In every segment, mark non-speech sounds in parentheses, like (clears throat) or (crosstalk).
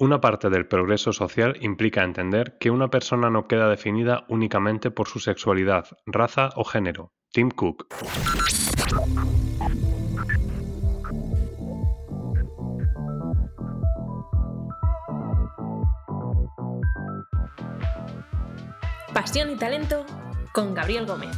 Una parte del progreso social implica entender que una persona no queda definida únicamente por su sexualidad, raza o género. Tim Cook. Pasión y talento con Gabriel Gómez.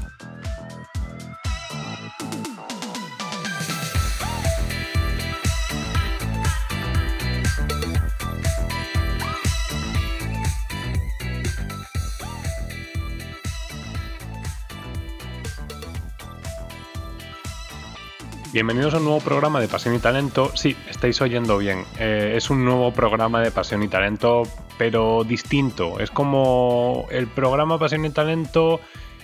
Bienvenidos a un nuevo programa de Pasión y Talento. Sí, estáis oyendo bien. Eh, es un nuevo programa de Pasión y Talento, pero distinto. Es como el programa Pasión y Talento,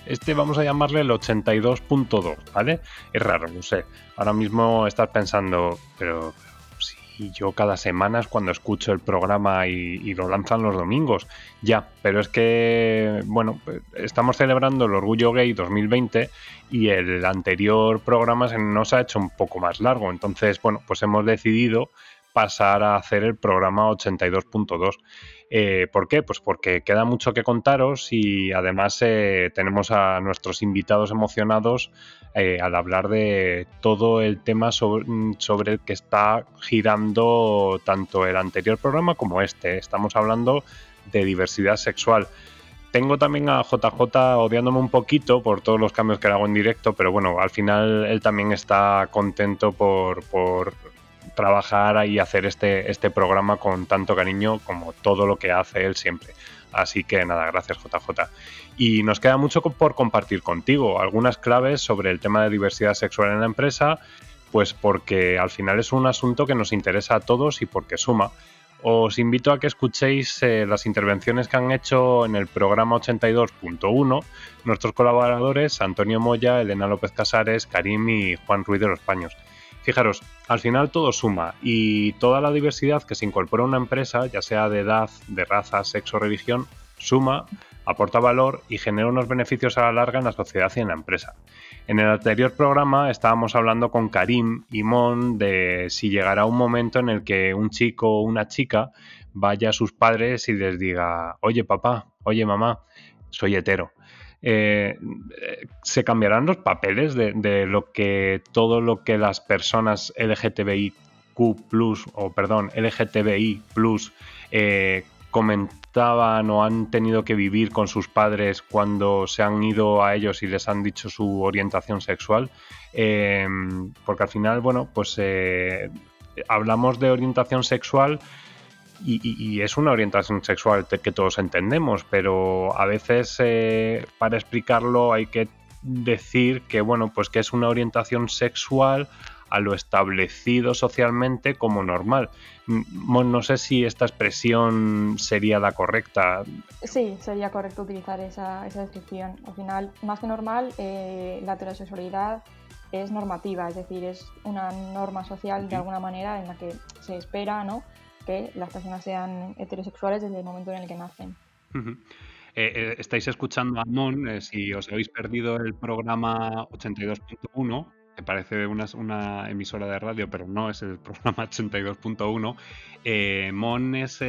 este vamos a llamarle el 82.2, ¿vale? Es raro, no sé. Ahora mismo estás pensando, pero y yo cada semana es cuando escucho el programa y, lo lanzan los domingos. Ya, pero es que, bueno, estamos celebrando el Orgullo Gay 2020 y el anterior programa se nos ha hecho un poco más largo. Entonces, bueno, pues hemos decidido pasar a hacer el programa 82.2. Eh, ¿Por qué? Pues porque queda mucho que contaros y además eh, tenemos a nuestros invitados emocionados eh, al hablar de todo el tema sobre, el que está girando tanto el anterior programa como este. Estamos hablando de diversidad sexual. Tengo también a JJ odiándome un poquito por todos los cambios que hago en directo, pero bueno, al final él también está contento por, por trabajar y hacer este, este programa con tanto cariño como todo lo que hace él siempre. Así que nada, gracias JJ. Y nos queda mucho por compartir contigo, algunas claves sobre el tema de diversidad sexual en la empresa, pues porque al final es un asunto que nos interesa a todos y porque suma. Os invito a que escuchéis eh, las intervenciones que han hecho en el programa 82.1 nuestros colaboradores Antonio Moya, Elena López Casares, Karim y Juan Ruiz de los Paños. Fijaros, al final todo suma y toda la diversidad que se incorpora a una empresa, ya sea de edad, de raza, sexo religión, suma, aporta valor y genera unos beneficios a la larga en la sociedad y en la empresa. En el anterior programa estábamos hablando con Karim y Mon de si llegará un momento en el que un chico o una chica vaya a sus padres y les diga, oye papá, oye mamá, soy hetero. Eh, se cambiarán los papeles de, lo que todo lo que las personas LGTBIQ o perdón LGTBI eh, comentaban o han tenido que vivir con sus padres cuando se han ido a ellos y les han dicho su orientación sexual. Eh, porque al final bueno pues hablamos de orientación sexual y, es una orientación sexual que todos entendemos, pero a veces eh, para explicarlo hay que decir que bueno, pues que es una orientación sexual a lo establecido socialmente como normal. No sé si esta expresión sería la correcta. Sí, sería correcto utilizar esa, descripción. Al final, más que normal, eh, la heterosexualidad es normativa, es decir, es una norma social de alguna manera en la que se espera, ¿no? que las personas sean heterosexuales desde el momento en el que nacen. Eh, eh, estáis escuchando a Mon, eh, si os habéis perdido el programa 82.1, que parece una, emisora de radio, pero no es el (laughs) programa 82.1, Mon es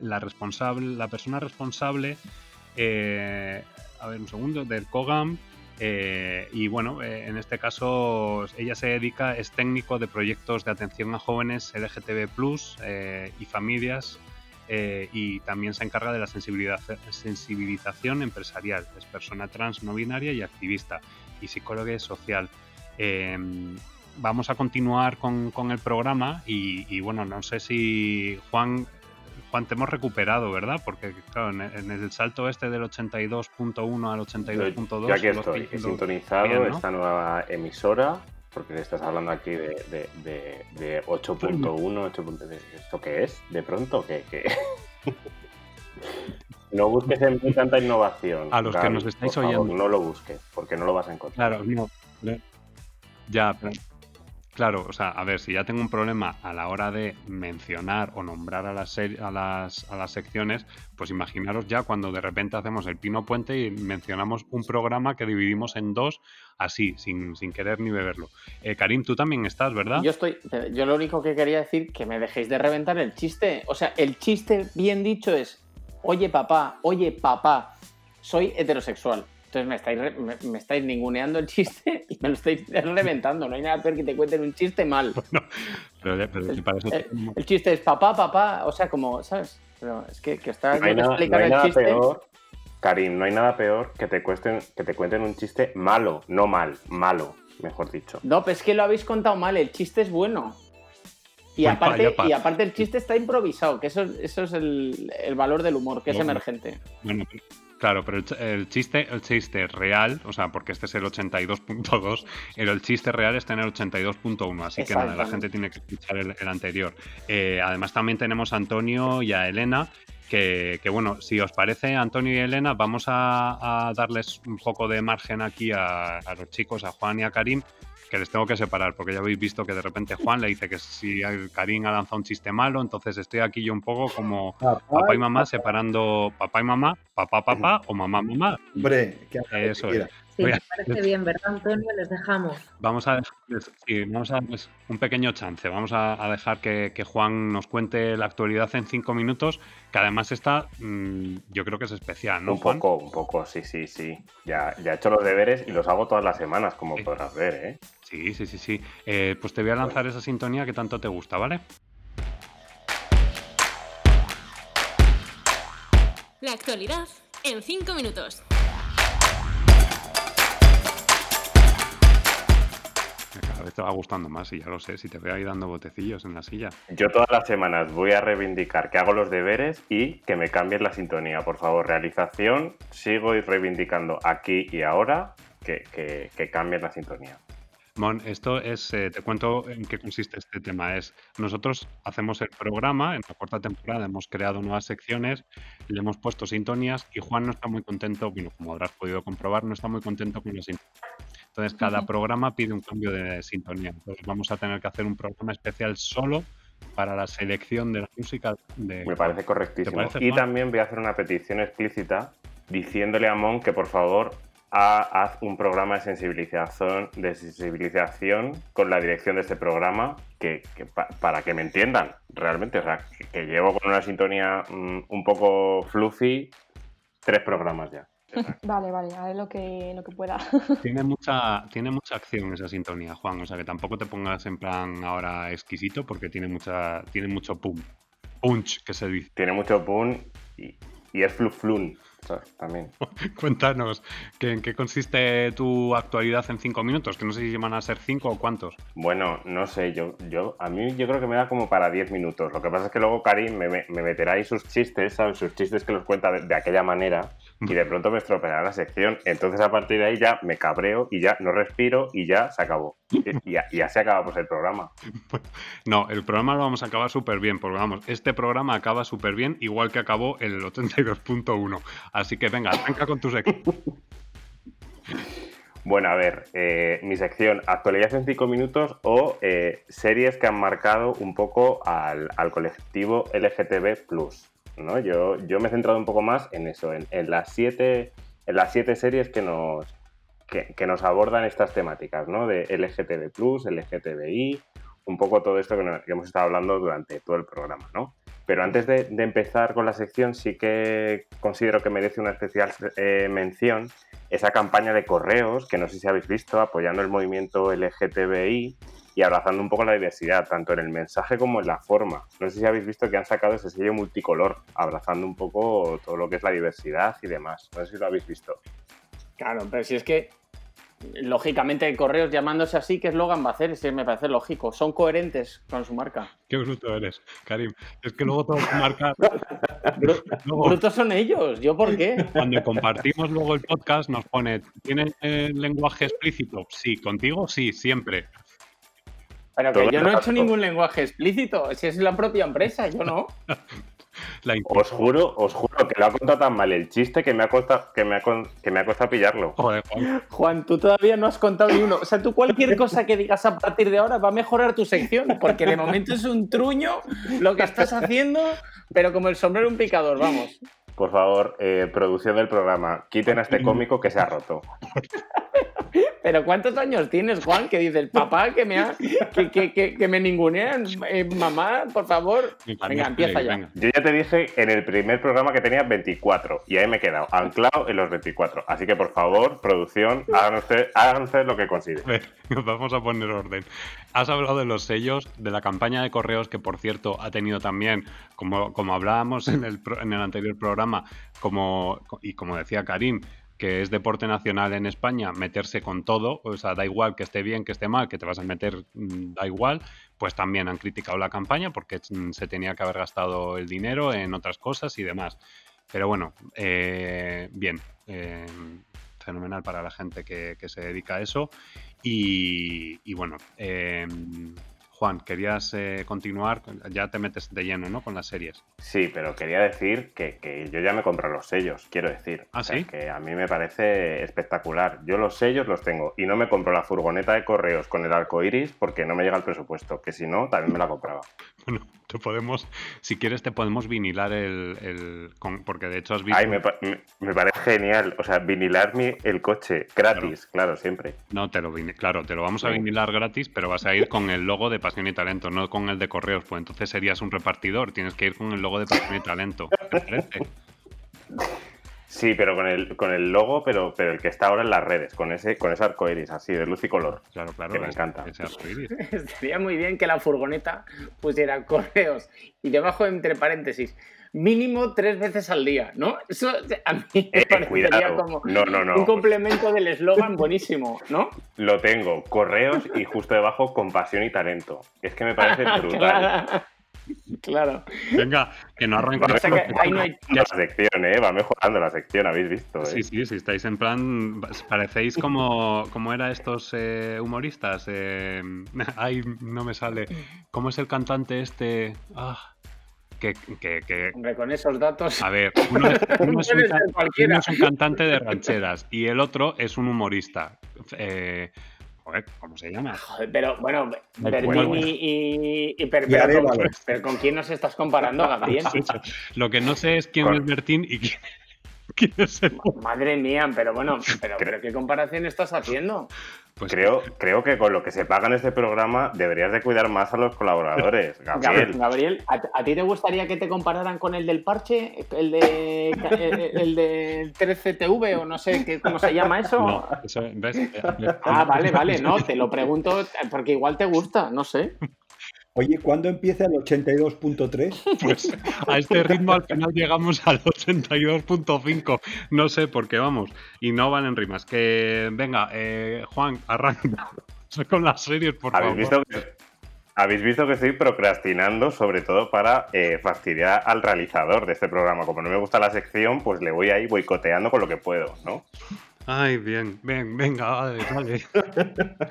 la responsable, la persona responsable, a ver un segundo, del COGAM, eh, y bueno, eh, en este caso ella se dedica, es técnico de proyectos de atención a jóvenes LGTB eh, y familias y también se encarga de la sensibilización empresarial. Es persona trans, no binaria y activista y psicóloga social. Vamos a continuar con, el programa y, y, bueno, no sé si Juan Juan, te hemos recuperado, ¿verdad? Porque, claro, en, el salto este del 82.1 al 82.2... Ya que estoy he sintonizado esta nueva emisora, porque estás hablando aquí de, de, 8.1, ¿esto qué es? ¿De pronto? ¿Qué? (laughs) no busques en mí tanta innovación. A los que nos estáis oyendo. no lo busques, porque no lo vas a encontrar. Claro, no. Ya, pero Claro, o sea, a ver, si ya tengo un problema a la hora de mencionar o nombrar a las, a las, a las secciones, pues imaginaros ya cuando de repente hacemos el Pino Puente y mencionamos un programa que dividimos en dos, así, sin, sin querer ni beberlo. Eh, Karim, tú también estás, ¿verdad? Yo estoy, yo lo único que quería decir, que me dejéis de reventar el chiste. O sea, el chiste bien dicho es, oye papá, oye papá, soy heterosexual. Entonces me estáis, me, estáis ninguneando el chiste (laughs) y me lo estáis reventando. No hay nada peor que te cuenten un chiste mal. el, chiste es papá, papá, o sea, como, ¿sabes? Pero es que, que está no hay nada, el chiste. Peor, Karim, no hay nada peor que te, cuesten, que te cuenten un chiste malo, no mal, malo, mejor dicho. No, pues es que lo habéis contado mal, el chiste es bueno. Y, aparte, y aparte el chiste está improvisado, que eso, eso es el, el valor del humor, que es emergente. Bueno, Claro, pero el, chiste, el chiste real, o sea, porque este es el 82.2, el, el chiste real está en el 82.1, así que nada, la gente tiene que escuchar el, anterior. Eh, además también tenemos a Antonio y a Elena, que, bueno, si os parece, Antonio y Elena, vamos a, darles un poco de margen aquí a, a, los chicos, a Juan y a Karim, que les tengo que separar, porque ya habéis visto que de repente Juan le dice que si Karim ha lanzado un chiste malo, entonces estoy aquí yo un poco como papá, y mamá separando papá y mamá, papá, papá o mamá, mamá. Hombre, que eso es. Sí, me parece bien, ¿verdad, Antonio? Les dejamos. Vamos a, sí, vamos a darles un pequeño chance. Vamos a, dejar que, Juan nos cuente la actualidad en cinco minutos, que además está, mm, yo creo que es especial, ¿no? Un poco, un poco, sí, sí, sí. Ya, ya he hecho los deberes y los hago todas las semanas, como podrás ver, ¿eh? Sí, sí, sí, sí. Eh, pues te voy a lanzar esa sintonía que tanto te gusta, ¿vale? La actualidad en cinco minutos. Cada vez te va gustando más y ya lo sé, si te veo ahí dando botecillos en la silla. Yo todas las semanas voy a reivindicar que hago los deberes y que me cambien la sintonía. Por favor, realización, sigo reivindicando aquí y ahora que, que, cambien la sintonía. Mon, esto es, eh, te cuento en qué consiste este tema. Es, nosotros hacemos el programa, en la cuarta temporada hemos creado nuevas secciones, le hemos puesto sintonías y Juan no está muy contento, bueno, como habrás podido comprobar, no está muy contento con las sintonías. Entonces, cada programa pide un cambio de sintonía. Entonces, vamos a tener que hacer un programa especial solo para la selección de la música. De... Me parece correctísimo. y también voy a hacer una petición explícita diciéndole a Mon que por favor haz un programa de sensibilización, de sensibilización con la dirección de este programa que, para que me entiendan realmente. O sea, que, llevo con una sintonía mm, un poco fluffy tres programas ya. (laughs) Vale, vale, a ver lo que, lo que pueda. (laughs) Tiene mucha, tiene mucha acción esa sintonía, Juan. O sea que tampoco te pongas en plan ahora exquisito porque tiene mucha, tiene mucho pum. Punch, que se dice. Tiene mucho pum y, y es fluflun también. (laughs) Cuéntanos, ¿en qué consiste tu actualidad en cinco minutos? Que no sé si van a ser cinco o cuántos. Bueno, no sé, yo, yo, a mí yo creo que me da como para diez minutos. Lo que pasa es que luego Karim me, meterá ahí sus chistes, ¿sabes? Sus chistes que los cuenta de, aquella manera y de pronto me estropeará la sección. Entonces a partir de ahí ya me cabreo y ya no respiro y ya se acabó. Y, ya, se acaba pues el programa. No, el programa lo vamos a acabar súper bien, porque vamos, este programa acaba súper bien, igual que acabó el 82.1. Así que venga, arranca con tu sección. Bueno, a ver, eh, mi sección, actualidad en cinco minutos o eh, series que han marcado un poco al, colectivo LGTB+. ¿no? Yo, yo me he centrado un poco más en eso, en, las, siete, en las siete series que nos, que, nos abordan estas temáticas, ¿no? De LGTB+, LGTBI, un poco todo esto que, hemos estado hablando durante todo el programa, ¿no? Pero antes de, empezar con la sección, sí que considero que merece una especial eh, mención esa campaña de correos, que no sé si habéis visto, apoyando el movimiento LGTBI y abrazando un poco la diversidad, tanto en el mensaje como en la forma. No sé si habéis visto que han sacado ese sello multicolor, abrazando un poco todo lo que es la diversidad y demás. No sé si lo habéis visto. Claro, pero si es que lógicamente correos llamándose así, ¿qué eslogan va a hacer? Si me parece lógico. Son coherentes con su marca. Qué bruto eres, Karim. Es que luego todo marca. (laughs) Brutos son ellos, ¿yo por qué? Cuando compartimos luego el podcast nos pone, ¿tiene lenguaje explícito? Sí, contigo sí, siempre. Pero que yo no he hecho ningún lenguaje explícito, si es la propia empresa, yo no. (laughs) La Os juro, os juro que lo ha contado tan mal el chiste que me ha costado, que me ha, con- que me ha costado pillarlo. Joder, Juan. Juan, tú todavía no has contado ni uno. O sea, tú cualquier (laughs) cosa que digas a partir de ahora va a mejorar tu sección, porque de momento es un truño lo que estás haciendo, pero como el sombrero un picador, vamos. Por favor, eh, producción del programa, quiten a este (laughs) cómico que se ha roto. Pero ¿cuántos años tienes, Juan? Que dices, papá, que me, ha, que, que, que, que me ningunean. Eh, mamá, por favor. Venga, empieza ya. Yo ya te dije en el primer programa que tenía 24 y ahí me he quedado anclado en los 24. Así que por favor, producción, hagan ustedes, hagan ustedes lo que consideren. (laughs) Vamos a poner orden. Has hablado de los sellos, de la campaña de correos, que por cierto ha tenido también, como, como hablábamos en el, en el anterior programa, como, y como decía Karim, que es deporte nacional en España, meterse con todo, o sea, da igual que esté bien, que esté mal, que te vas a meter, mm, da igual, pues también han criticado la campaña porque mm, se tenía que haber gastado el dinero en otras cosas y demás. Pero bueno, eh, bien, eh, fenomenal para la gente que, se dedica a eso. Y, y bueno, eh, Juan, querías eh, continuar, ya te metes de lleno, ¿no? Con las series. Sí, pero quería decir que, que yo ya me compré los sellos, quiero decir. ¿Ah, O sea, sí? Que a mí me parece espectacular. Yo los sellos los tengo y no me compro la furgoneta de correos con el arco iris porque no me llega el presupuesto, que si no, también me la compraba. Bueno, te podemos, si quieres, te podemos vinilar el, el- con- porque de hecho has visto. Ay, me, pa- me- me parece genial. O sea, vinilar mi, el coche gratis, claro, siempre. No, te lo claro, te lo vamos a vinilar gratis, pero vas a ir con el logo de Pasión y Talento, no con el de Correos, pues entonces serías un repartidor, tienes que ir con el logo de Pasión y Talento. ¿Te parece? (laughs) Sí, pero con el, con el logo, pero, pero el que está ahora en las redes, con ese, con ese arco iris así, de luz y color. Claro, claro. Que me encanta. ese arcoíris. (laughs) Estaría muy bien que la furgoneta pusiera correos y debajo, entre paréntesis, mínimo tres veces al día, ¿no? Eso a mí me Eh, parecería cuidado. como No, no, no. un complemento del eslogan buenísimo, ¿no? Lo tengo, correos y justo debajo compasión y talento. Es que me parece (laughs) brutal. (laughs) claro. Venga, que no arranques. O sea que ahí no hay- la sección, ¿eh? Va mejorando la sección, habéis visto. ¿eh? Sí, sí, sí, estáis en plan. Parecéis como. ¿Cómo era estos eh, humoristas? Eh, (laughs) ay, no me sale. ¿Cómo es el cantante este? Ah, que, que, que- Hombre, con esos datos. A ver, uno es, (laughs) uno es un, uno es un cantante de rancheras y el otro es un humorista. Eh, joder, ¿cómo se llama? Joder, pero bueno, bueno. y, y, y- pero, Y pero con, pero ¿con quién nos estás comparando, Gabriel? (laughs) Lo que no sé es quién Con- es Bertín y quién, (laughs) Madre mía, pero bueno, (laughs) pero, pero ¿qué comparación estás haciendo? Pues Creo, creo que con lo que se paga en este programa deberías de cuidar más a los colaboradores, (laughs) Gabriel, Gabriel. ¿a, a ti te gustaría que te compararan con el del parche? ¿El de el, el del 13TV o no sé qué, cómo se llama eso? No, eso, ¿ves? Ah, vale, vale, no, te lo pregunto porque igual te gusta, no sé. Oye, ¿cuándo empieza el 82.3? (laughs) Pues a este ritmo al final llegamos al 82.5. No sé por qué vamos. Y no van en rimas. Que venga, eh, Juan, arranca (laughs) con las series, por ¿Habéis favor. visto, que, habéis visto que estoy procrastinando, sobre todo para eh, fastidiar al realizador de este programa. Como no me gusta la sección, pues le voy ahí boicoteando con lo que puedo, ¿no? Ay, bien, bien, venga, vale, vale. (laughs)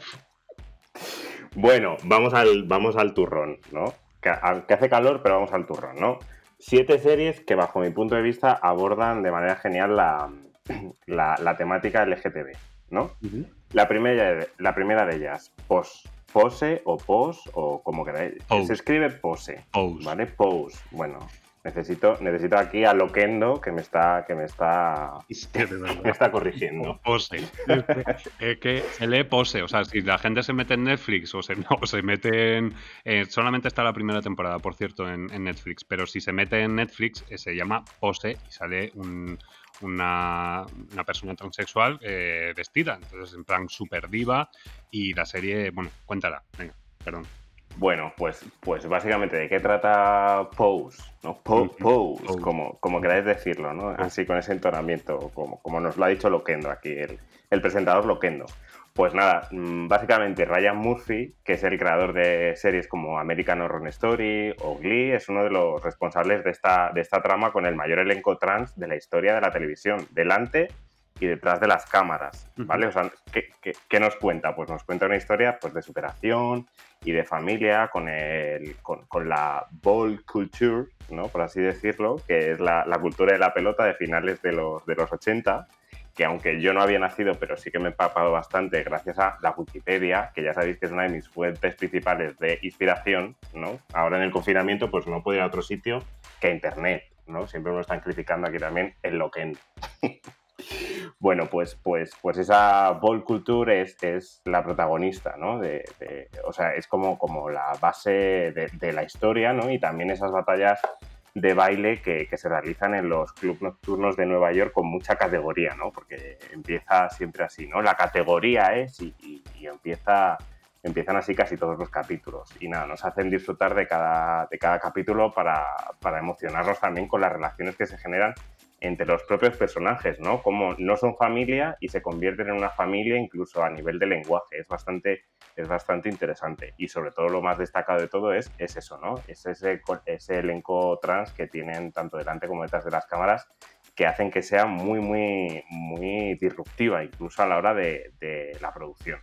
Bueno, vamos al, vamos al turrón, ¿no? Que, a- que hace calor, pero vamos al turrón, ¿no? Siete series que, bajo mi punto de vista, abordan de manera genial la, (clears throat) la, la temática LGTB, ¿no? La primera, de- la primera de ellas, POS. Pose o POS o como queráis. Pose. Se escribe POSE, Pose. ¿vale? Pose. Bueno, necesito, necesito aquí a Loquendo que me está, que me está, (laughs) que me está corrigiendo. (laughs) Pose. Es que se lee pose. O sea, si la gente se mete en Netflix o se, (laughs) o se mete en. eh, solamente está la primera temporada, por cierto, en, en Netflix. Pero si se mete en Netflix, eh, se llama pose y sale un- una, una persona transexual eh, vestida. Entonces, en plan super diva. Y la serie. Bueno, cuéntala. Venga, perdón. Bueno, pues, pues básicamente de qué trata Pose, ¿no? Pose, Pose. Como, como queráis decirlo, ¿no? Así con ese entonamiento, como, como nos lo ha dicho Loquendo aquí, el, el presentador Loquendo. Pues nada, mm, básicamente Ryan Murphy, que es el creador de series como American Horror Story o Glee, es uno de los responsables de esta, de esta trama con el mayor elenco trans de la historia de la televisión, delante y detrás de las cámaras, ¿vale? O sea, ¿qué, qué- qué nos cuenta? Pues nos cuenta una historia pues, de superación y de familia, con, el, con, con la ball culture, ¿no? por así decirlo, que es la, la, cultura de la pelota de finales de los, de los 80, que aunque yo no había nacido, pero sí que me he empapado bastante gracias a la Wikipedia, que ya sabéis que es una de mis fuentes principales de inspiración, ¿no? Ahora en el confinamiento pues no puedo ir a otro sitio que a Internet, ¿no? Siempre me están criticando aquí también en lo que (laughs) Bueno, pues, pues, pues esa ball culture es, es la protagonista, ¿no? O sea, es como, como la base de, la historia, ¿no? Y también esas batallas de baile que, se realizan en los clubes nocturnos de Nueva York con mucha categoría, ¿no? Porque empieza siempre así, ¿no? La categoría es y, y, y empieza empiezan así casi todos los capítulos. Y nada, nos hacen disfrutar de cada, de cada capítulo para, para, emocionarnos también con las relaciones que se generan entre los propios personajes, ¿no? Como no son familia y se convierten en una familia incluso a nivel de lenguaje. Es bastante, es bastante interesante. Y sobre todo lo más destacado de todo es, es eso, ¿no? Es ese, ese elenco trans que tienen tanto delante como detrás de las cámaras que hacen que sea muy, muy, muy disruptiva incluso a la hora de, de la producción.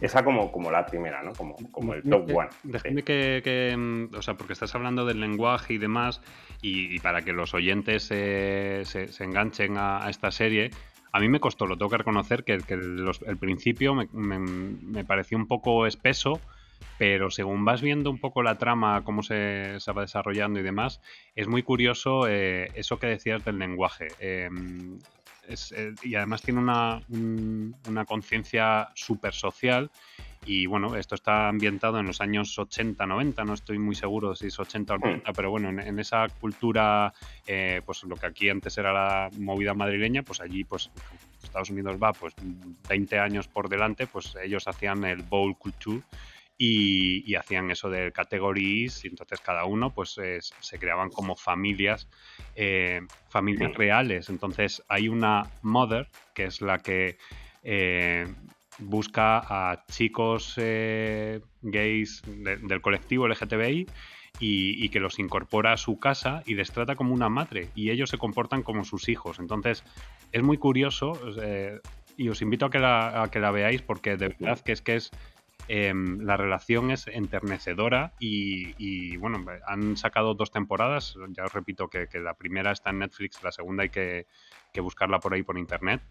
Esa como, como la primera, ¿no? Como, como el top one. Déjame sí. que, que, o sea, porque estás hablando del lenguaje y demás, y, para que los oyentes se, se, enganchen a, esta serie, a mí me costó, lo tengo que reconocer, que, el principio me, pareció un poco espeso, pero según vas viendo un poco la trama, cómo se, va desarrollando y demás, es muy curioso eh, eso que decías del lenguaje. Es, eh, y además tiene una, un, una conciencia súper social. Y bueno, esto está ambientado en los años 80-90, no estoy muy seguro si es 80 o 90, pero bueno, en, en esa cultura, eh, pues lo que aquí antes era la movida madrileña, pues allí, pues Estados Unidos va pues 20 años por delante, pues ellos hacían el bowl culture. Y, y, hacían eso de categories y entonces cada uno pues eh, se creaban como familias eh, familias reales entonces hay una mother que es la que eh, busca a chicos eh, gays de, del colectivo LGTBI y, y, que los incorpora a su casa y les trata como una madre y ellos se comportan como sus hijos. Entonces es muy curioso eh, y os invito a que la, a que la veáis porque de verdad que es que es eh, la relación es enternecedora y, y, bueno, han sacado dos temporadas, ya os repito que, que, la primera está en Netflix, la segunda hay que, que buscarla por ahí por internet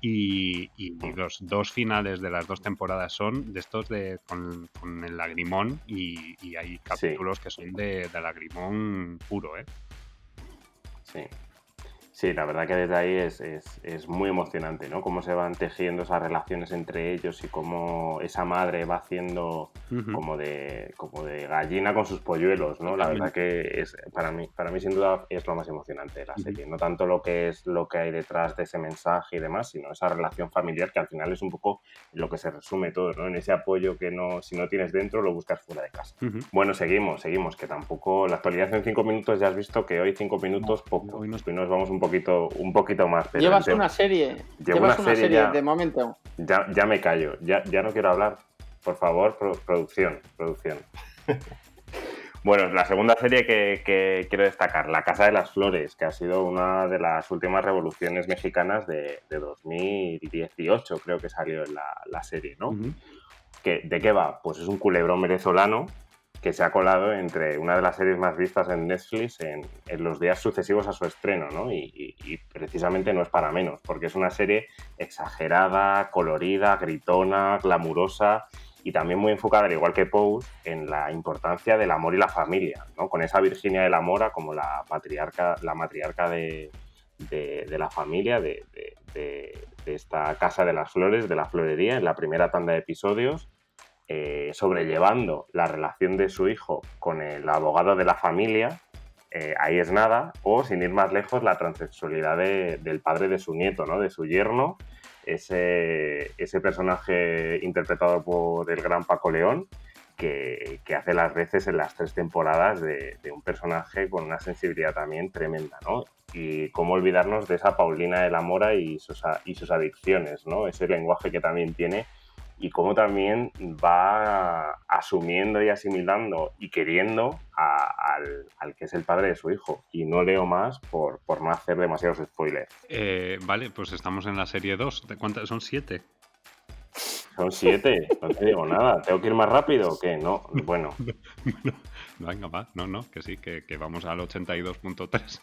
y, y, y, los dos finales de las dos temporadas son de estos de con, con el lagrimón y, hay capítulos sí. que son de, de lagrimón puro, ¿eh? Sí. Sí, la verdad que desde ahí es, es, es, muy emocionante, ¿no? Cómo se van tejiendo esas relaciones entre ellos y cómo esa madre va haciendo uh -huh. como, de, como de gallina con sus polluelos, ¿no? La verdad que es, para mí, para mí sin duda es lo más emocionante de la serie. Uh -huh. No tanto lo que es lo que hay detrás de ese mensaje y demás, sino esa relación familiar que al final es un poco lo que se resume todo, ¿no? En ese apoyo que no, si no tienes dentro, lo buscas fuera de casa. Uh -huh. Bueno, seguimos, seguimos, que tampoco la actualidad en cinco minutos ya has visto que hoy cinco minutos poco. Hoy nos, hoy nos vamos un poco poquito, un poquito más. Pero Llevas una serie. Llevo Llevas una, serie, ya, de momento. Ya, ya me callo, ya, ya no quiero hablar. Por favor, pro, producción, producción. (laughs) bueno, la segunda serie que, que, quiero destacar, La Casa de las Flores, que ha sido una de las últimas revoluciones mexicanas de, de 2018, creo que salió la, la serie, ¿no? Uh -huh. ¿Que, ¿De qué va? Pues es un culebrón venezolano que se ha colado entre una de las series más vistas en Netflix en, los días sucesivos a su estreno, ¿no? Y, precisamente no es para menos, porque es una serie exagerada, colorida, gritona, glamurosa y también muy enfocada, al igual que Pose, en la importancia del amor y la familia, ¿no? Con esa Virginia de la Mora como la patriarca, la matriarca de, la familia, de, esta Casa de las Flores, de la Florería, en la primera tanda de episodios eh, sobrellevando la relación de su hijo con el abogado de la familia, eh, ahí es nada, o sin ir más lejos, la transexualidad de, del padre de su nieto, ¿no? de su yerno, ese, ese personaje interpretado por el gran Paco León, que, que, hace las veces en las tres temporadas de, de, un personaje con una sensibilidad también tremenda, ¿no? Y cómo olvidarnos de esa Paulina de la Mora y sus, y sus adicciones, ¿no? Ese lenguaje que también tiene y cómo también va asumiendo y asimilando y queriendo a, al, al, que es el padre de su hijo. Y no leo más por, por no hacer demasiados spoilers. Eh, vale, pues estamos en la serie 2. ¿De cuántas? ¿Son siete? Son siete, no te digo nada. ¿Tengo que ir más rápido o qué? No, bueno. (laughs) Venga, va, no, no, que sí, que, que vamos al 82.3.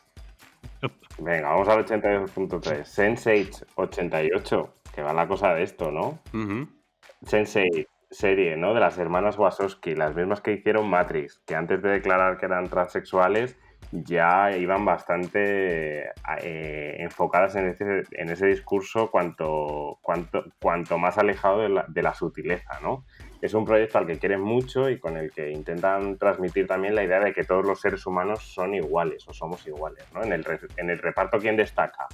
Venga, vamos al 82.3. Sense8 88, que va la cosa de esto, ¿no? Ujú. Sensei serie, ¿no? De las hermanas Wachowski, las mismas que hicieron Matrix, que antes de declarar que eran transexuales ya iban bastante eh, enfocadas en ese, en ese discurso cuanto, cuanto, cuanto más alejado de la, de la sutileza, ¿no? Es un proyecto al que quieren mucho y con el que intentan transmitir también la idea de que todos los seres humanos son iguales o somos iguales, ¿no? En el, en el reparto, ¿quién destaca?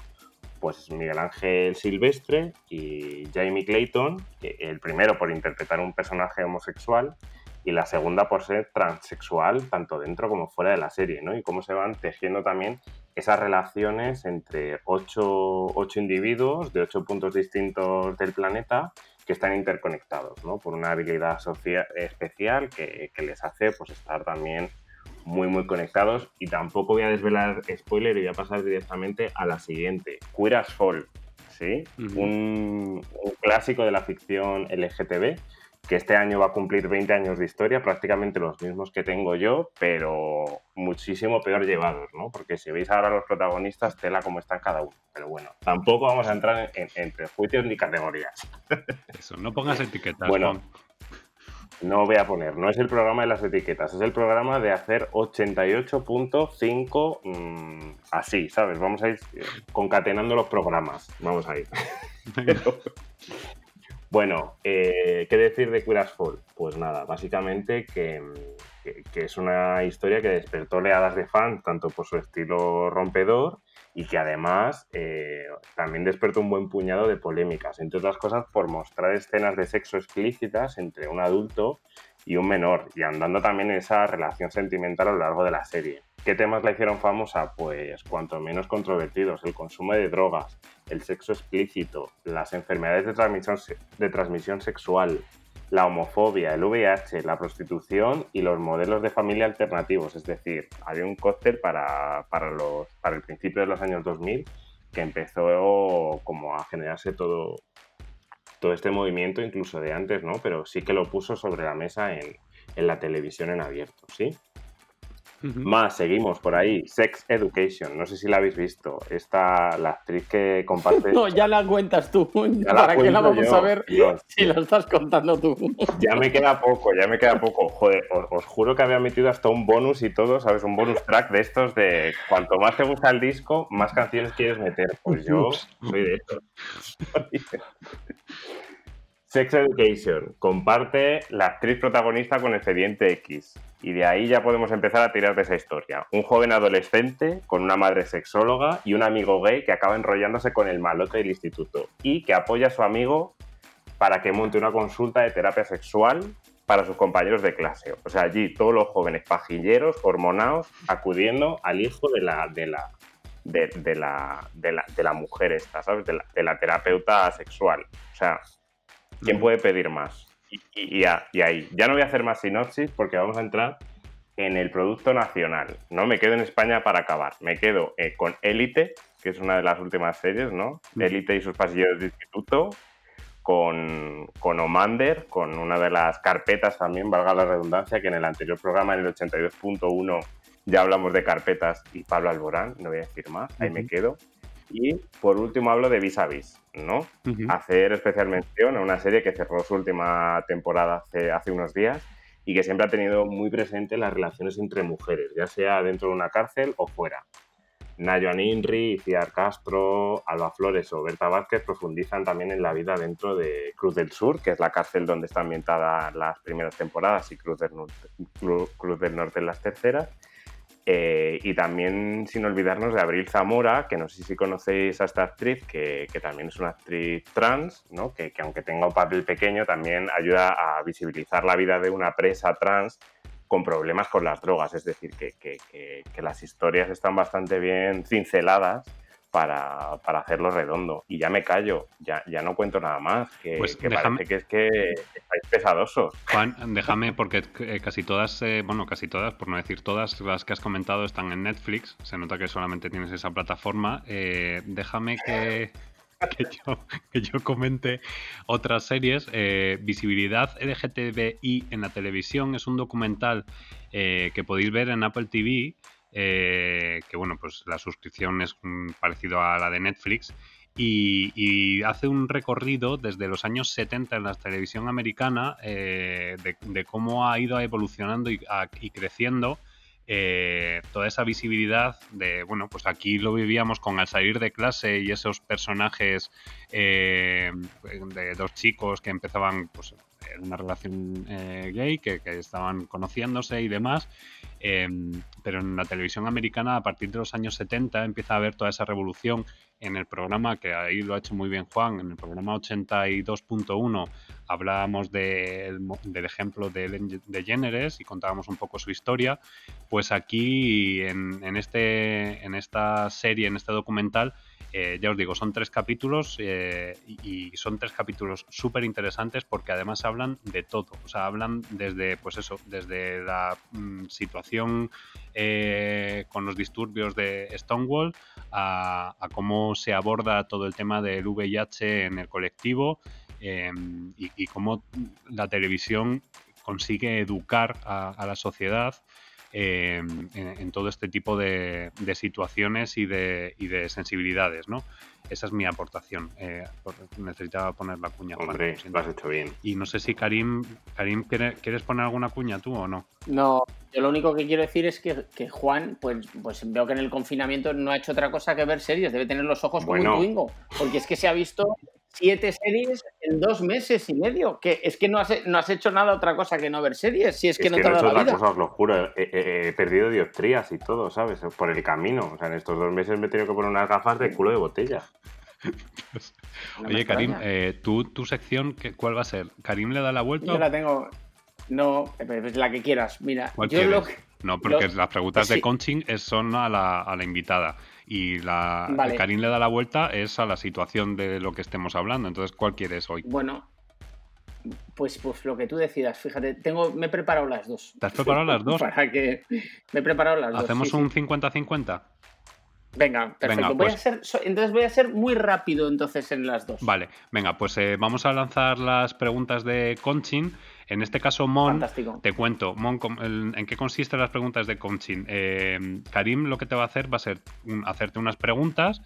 Pues Miguel Ángel Silvestre y Jamie Clayton, el primero por interpretar un personaje homosexual y la segunda por ser transexual tanto dentro como fuera de la serie, ¿no? Y cómo se van tejiendo también esas relaciones entre ocho, ocho individuos de ocho puntos distintos del planeta que están interconectados, ¿no? Por una habilidad socia- especial que, que les hace pues estar también muy muy conectados y tampoco voy a desvelar spoiler y voy a pasar directamente a la siguiente, Queer as Fall, ¿sí? Ujú. un, un clásico de la ficción LGTB que este año va a cumplir 20 años de historia, prácticamente los mismos que tengo yo, pero muchísimo peor llevados, ¿no? Porque si veis ahora los protagonistas, tela como están cada uno. Pero bueno, tampoco vamos a entrar en, en prejuicios ni categorías. Eso, no pongas etiquetas, Bueno, Juan. No voy a poner, no es el programa de las etiquetas, es el programa de hacer 88.5 mm, así, ¿sabes? Vamos a ir concatenando los programas, vamos a ir. (laughs) Bueno, eh, ¿qué decir de Queer as Fall? Pues nada, básicamente que, que- que es una historia que despertó oleadas de fans, tanto por su estilo rompedor y que además eh, también despertó un buen puñado de polémicas, entre otras cosas por mostrar escenas de sexo explícitas entre un adulto y un menor, y andando también en esa relación sentimental a lo largo de la serie. ¿Qué temas la hicieron famosa? Pues cuanto menos controvertidos, el consumo de drogas, el sexo explícito, las enfermedades de transmisión, de transmisión sexual, la homofobia, el VIH, la prostitución y los modelos de familia alternativos. Es decir, había un cóctel para, para, el principio de los años 2000 que empezó como a generarse todo, todo este movimiento, incluso de antes, ¿no? Pero sí que lo puso sobre la mesa en, en la televisión en abierto, ¿sí? Más, seguimos por ahí. Sex Education, no sé si la habéis visto. Esta, la actriz que comparte. (laughs) No, ya la cuentas tú. Ya (laughs) ¿Para qué la vamos yo, a ver Dios. (laughs) si la estás contando tú? Ya me queda poco, ya me queda poco. Joder, os, os juro que había metido hasta un bonus y todo, ¿sabes? Un bonus track de estos de cuanto más te gusta el disco, más canciones quieres meter. Pues yo soy de estos. Sex Education comparte la actriz protagonista con Expediente X. Y de ahí ya podemos empezar a tirar de esa historia. Un joven adolescente con una madre sexóloga y un amigo gay que acaba enrollándose con el malote del instituto y que apoya a su amigo para que monte una consulta de terapia sexual para sus compañeros de clase. O sea, allí todos los jóvenes pajilleros, hormonados, acudiendo al hijo de la, de la, de, la, de la mujer esta, ¿sabes? De la, de la terapeuta sexual. O sea, ¿quién puede pedir más? Y, y- y a- y ahí, ya no voy a hacer más sinopsis porque vamos a entrar en el producto nacional. No me quedo en España para acabar. Me quedo eh, con Élite, que es una de las últimas series, ¿no? Élite y sus pasillos de instituto, con, con Omander, con una de las carpetas también, valga la redundancia, que en el anterior programa, en el 82.1, ya hablamos de carpetas y Pablo Alborán, no voy a decir más, ahí me quedo. Y por último hablo de Vis a Vis, ¿no? Ujú. hacer especial mención a una serie que cerró su última temporada hace, hace unos días y que siempre ha tenido muy presente las relaciones entre mujeres, ya sea dentro de una cárcel o fuera. Nayoan Inri, Ciar Castro, Alba Flores o Berta Vázquez profundizan también en la vida dentro de Cruz del Sur, que es la cárcel donde está ambientada las primeras temporadas y Cruz del Norte, Cruz del Norte en las terceras. Eh, y también sin olvidarnos de Abril Zamora, que no sé si conocéis a esta actriz, que, que también es una actriz trans, ¿no? que, que aunque tenga un papel pequeño, también ayuda a visibilizar la vida de una presa trans con problemas con las drogas. Es decir, que, que- las historias están bastante bien cinceladas para, para hacerlo redondo. Y ya me callo, ya, ya no cuento nada más, que, Pues que déjame- parece que es que estáis pesadosos. Juan, déjame, porque casi todas, eh, bueno, casi todas, por no decir todas, las que has comentado están en Netflix. Se nota que solamente tienes esa plataforma. Eh, déjame que, (laughs) que yo, que yo comente otras series. Eh, Visibilidad LGTBI en la televisión es un documental eh, que podéis ver en Apple TV. Eh, que bueno, pues la suscripción es parecido a la de Netflix. Y, hace un recorrido desde los años 70 en la televisión americana eh, de, cómo ha ido evolucionando y creciendo eh, toda esa visibilidad de, bueno, pues aquí lo vivíamos con al salir de clase y esos personajes eh, de dos chicos que empezaban pues, en una relación eh, gay, que, que estaban conociéndose y demás. Eh, pero en la televisión americana, a partir de los años 70, empieza a haber toda esa revolución en el programa, que ahí lo ha hecho muy bien Juan, en el programa 82.1 hablábamos mo- del ejemplo de Ellen DeGeneres y contábamos un poco su historia, pues aquí en, en este, en esta serie, en este documental, eh, ya os digo, son tres capítulos eh, y, son tres capítulos súper interesantes porque además hablan de todo. O sea, hablan desde, pues eso, desde la mm, situación eh, con los disturbios de Stonewall a, cómo se aborda todo el tema del VIH en el colectivo eh, y, cómo la televisión consigue educar a la sociedad eh, en, en todo este tipo de, de situaciones y de, y de sensibilidades, ¿no? Esa es mi aportación. Eh, necesitaba poner la cuña. Juan, Hombre, lo siento. lo has hecho bien. Y no sé si Karim, Karim ¿quiere- ¿quieres poner alguna cuña tú o no? No, yo lo único que quiero decir es que, que Juan, pues, pues veo que en el confinamiento no ha hecho otra cosa que ver series, debe tener los ojos como Bueno. un Twingo, porque es que se ha visto siete series en dos meses y medio, que es que no has, no has hecho nada otra cosa que no ver series, si es que no te no he hecho la otra vida. cosa, os lo juro. He, he- he perdido dioptrías y todo, ¿sabes? Por el camino. O sea, en estos dos meses me he tenido que poner unas gafas de culo de botella. (laughs) No Oye, Karim, eh, ¿tú, tu sección, ¿qué- ¿cuál va a ser? ¿Karim le da la vuelta? Yo la tengo, no, pues la que quieras, mira, ¿Cuál yo lo quieres? No, porque lo- las preguntas de sí. coaching son a la, a la invitada y la Vale. Karim le da la vuelta es a la situación de lo que estemos hablando. Entonces, ¿cuál quieres hoy? Bueno, pues, pues lo que tú decidas. Fíjate, tengo, me he preparado las dos. ¿Te has preparado las dos? (laughs) Para que me he preparado las dos. ¿Hacemos sí, sí. un 50-50? Venga, perfecto. Venga, voy a pues. ser, entonces voy a ser muy rápido entonces en las dos. Vale, venga, pues eh, vamos a lanzar las preguntas de coaching. En este caso, Mon, Fantástico. te cuento, Mon, ¿en qué consisten las preguntas de coaching? Eh, Karim lo que te va a hacer va a ser un- hacerte unas preguntas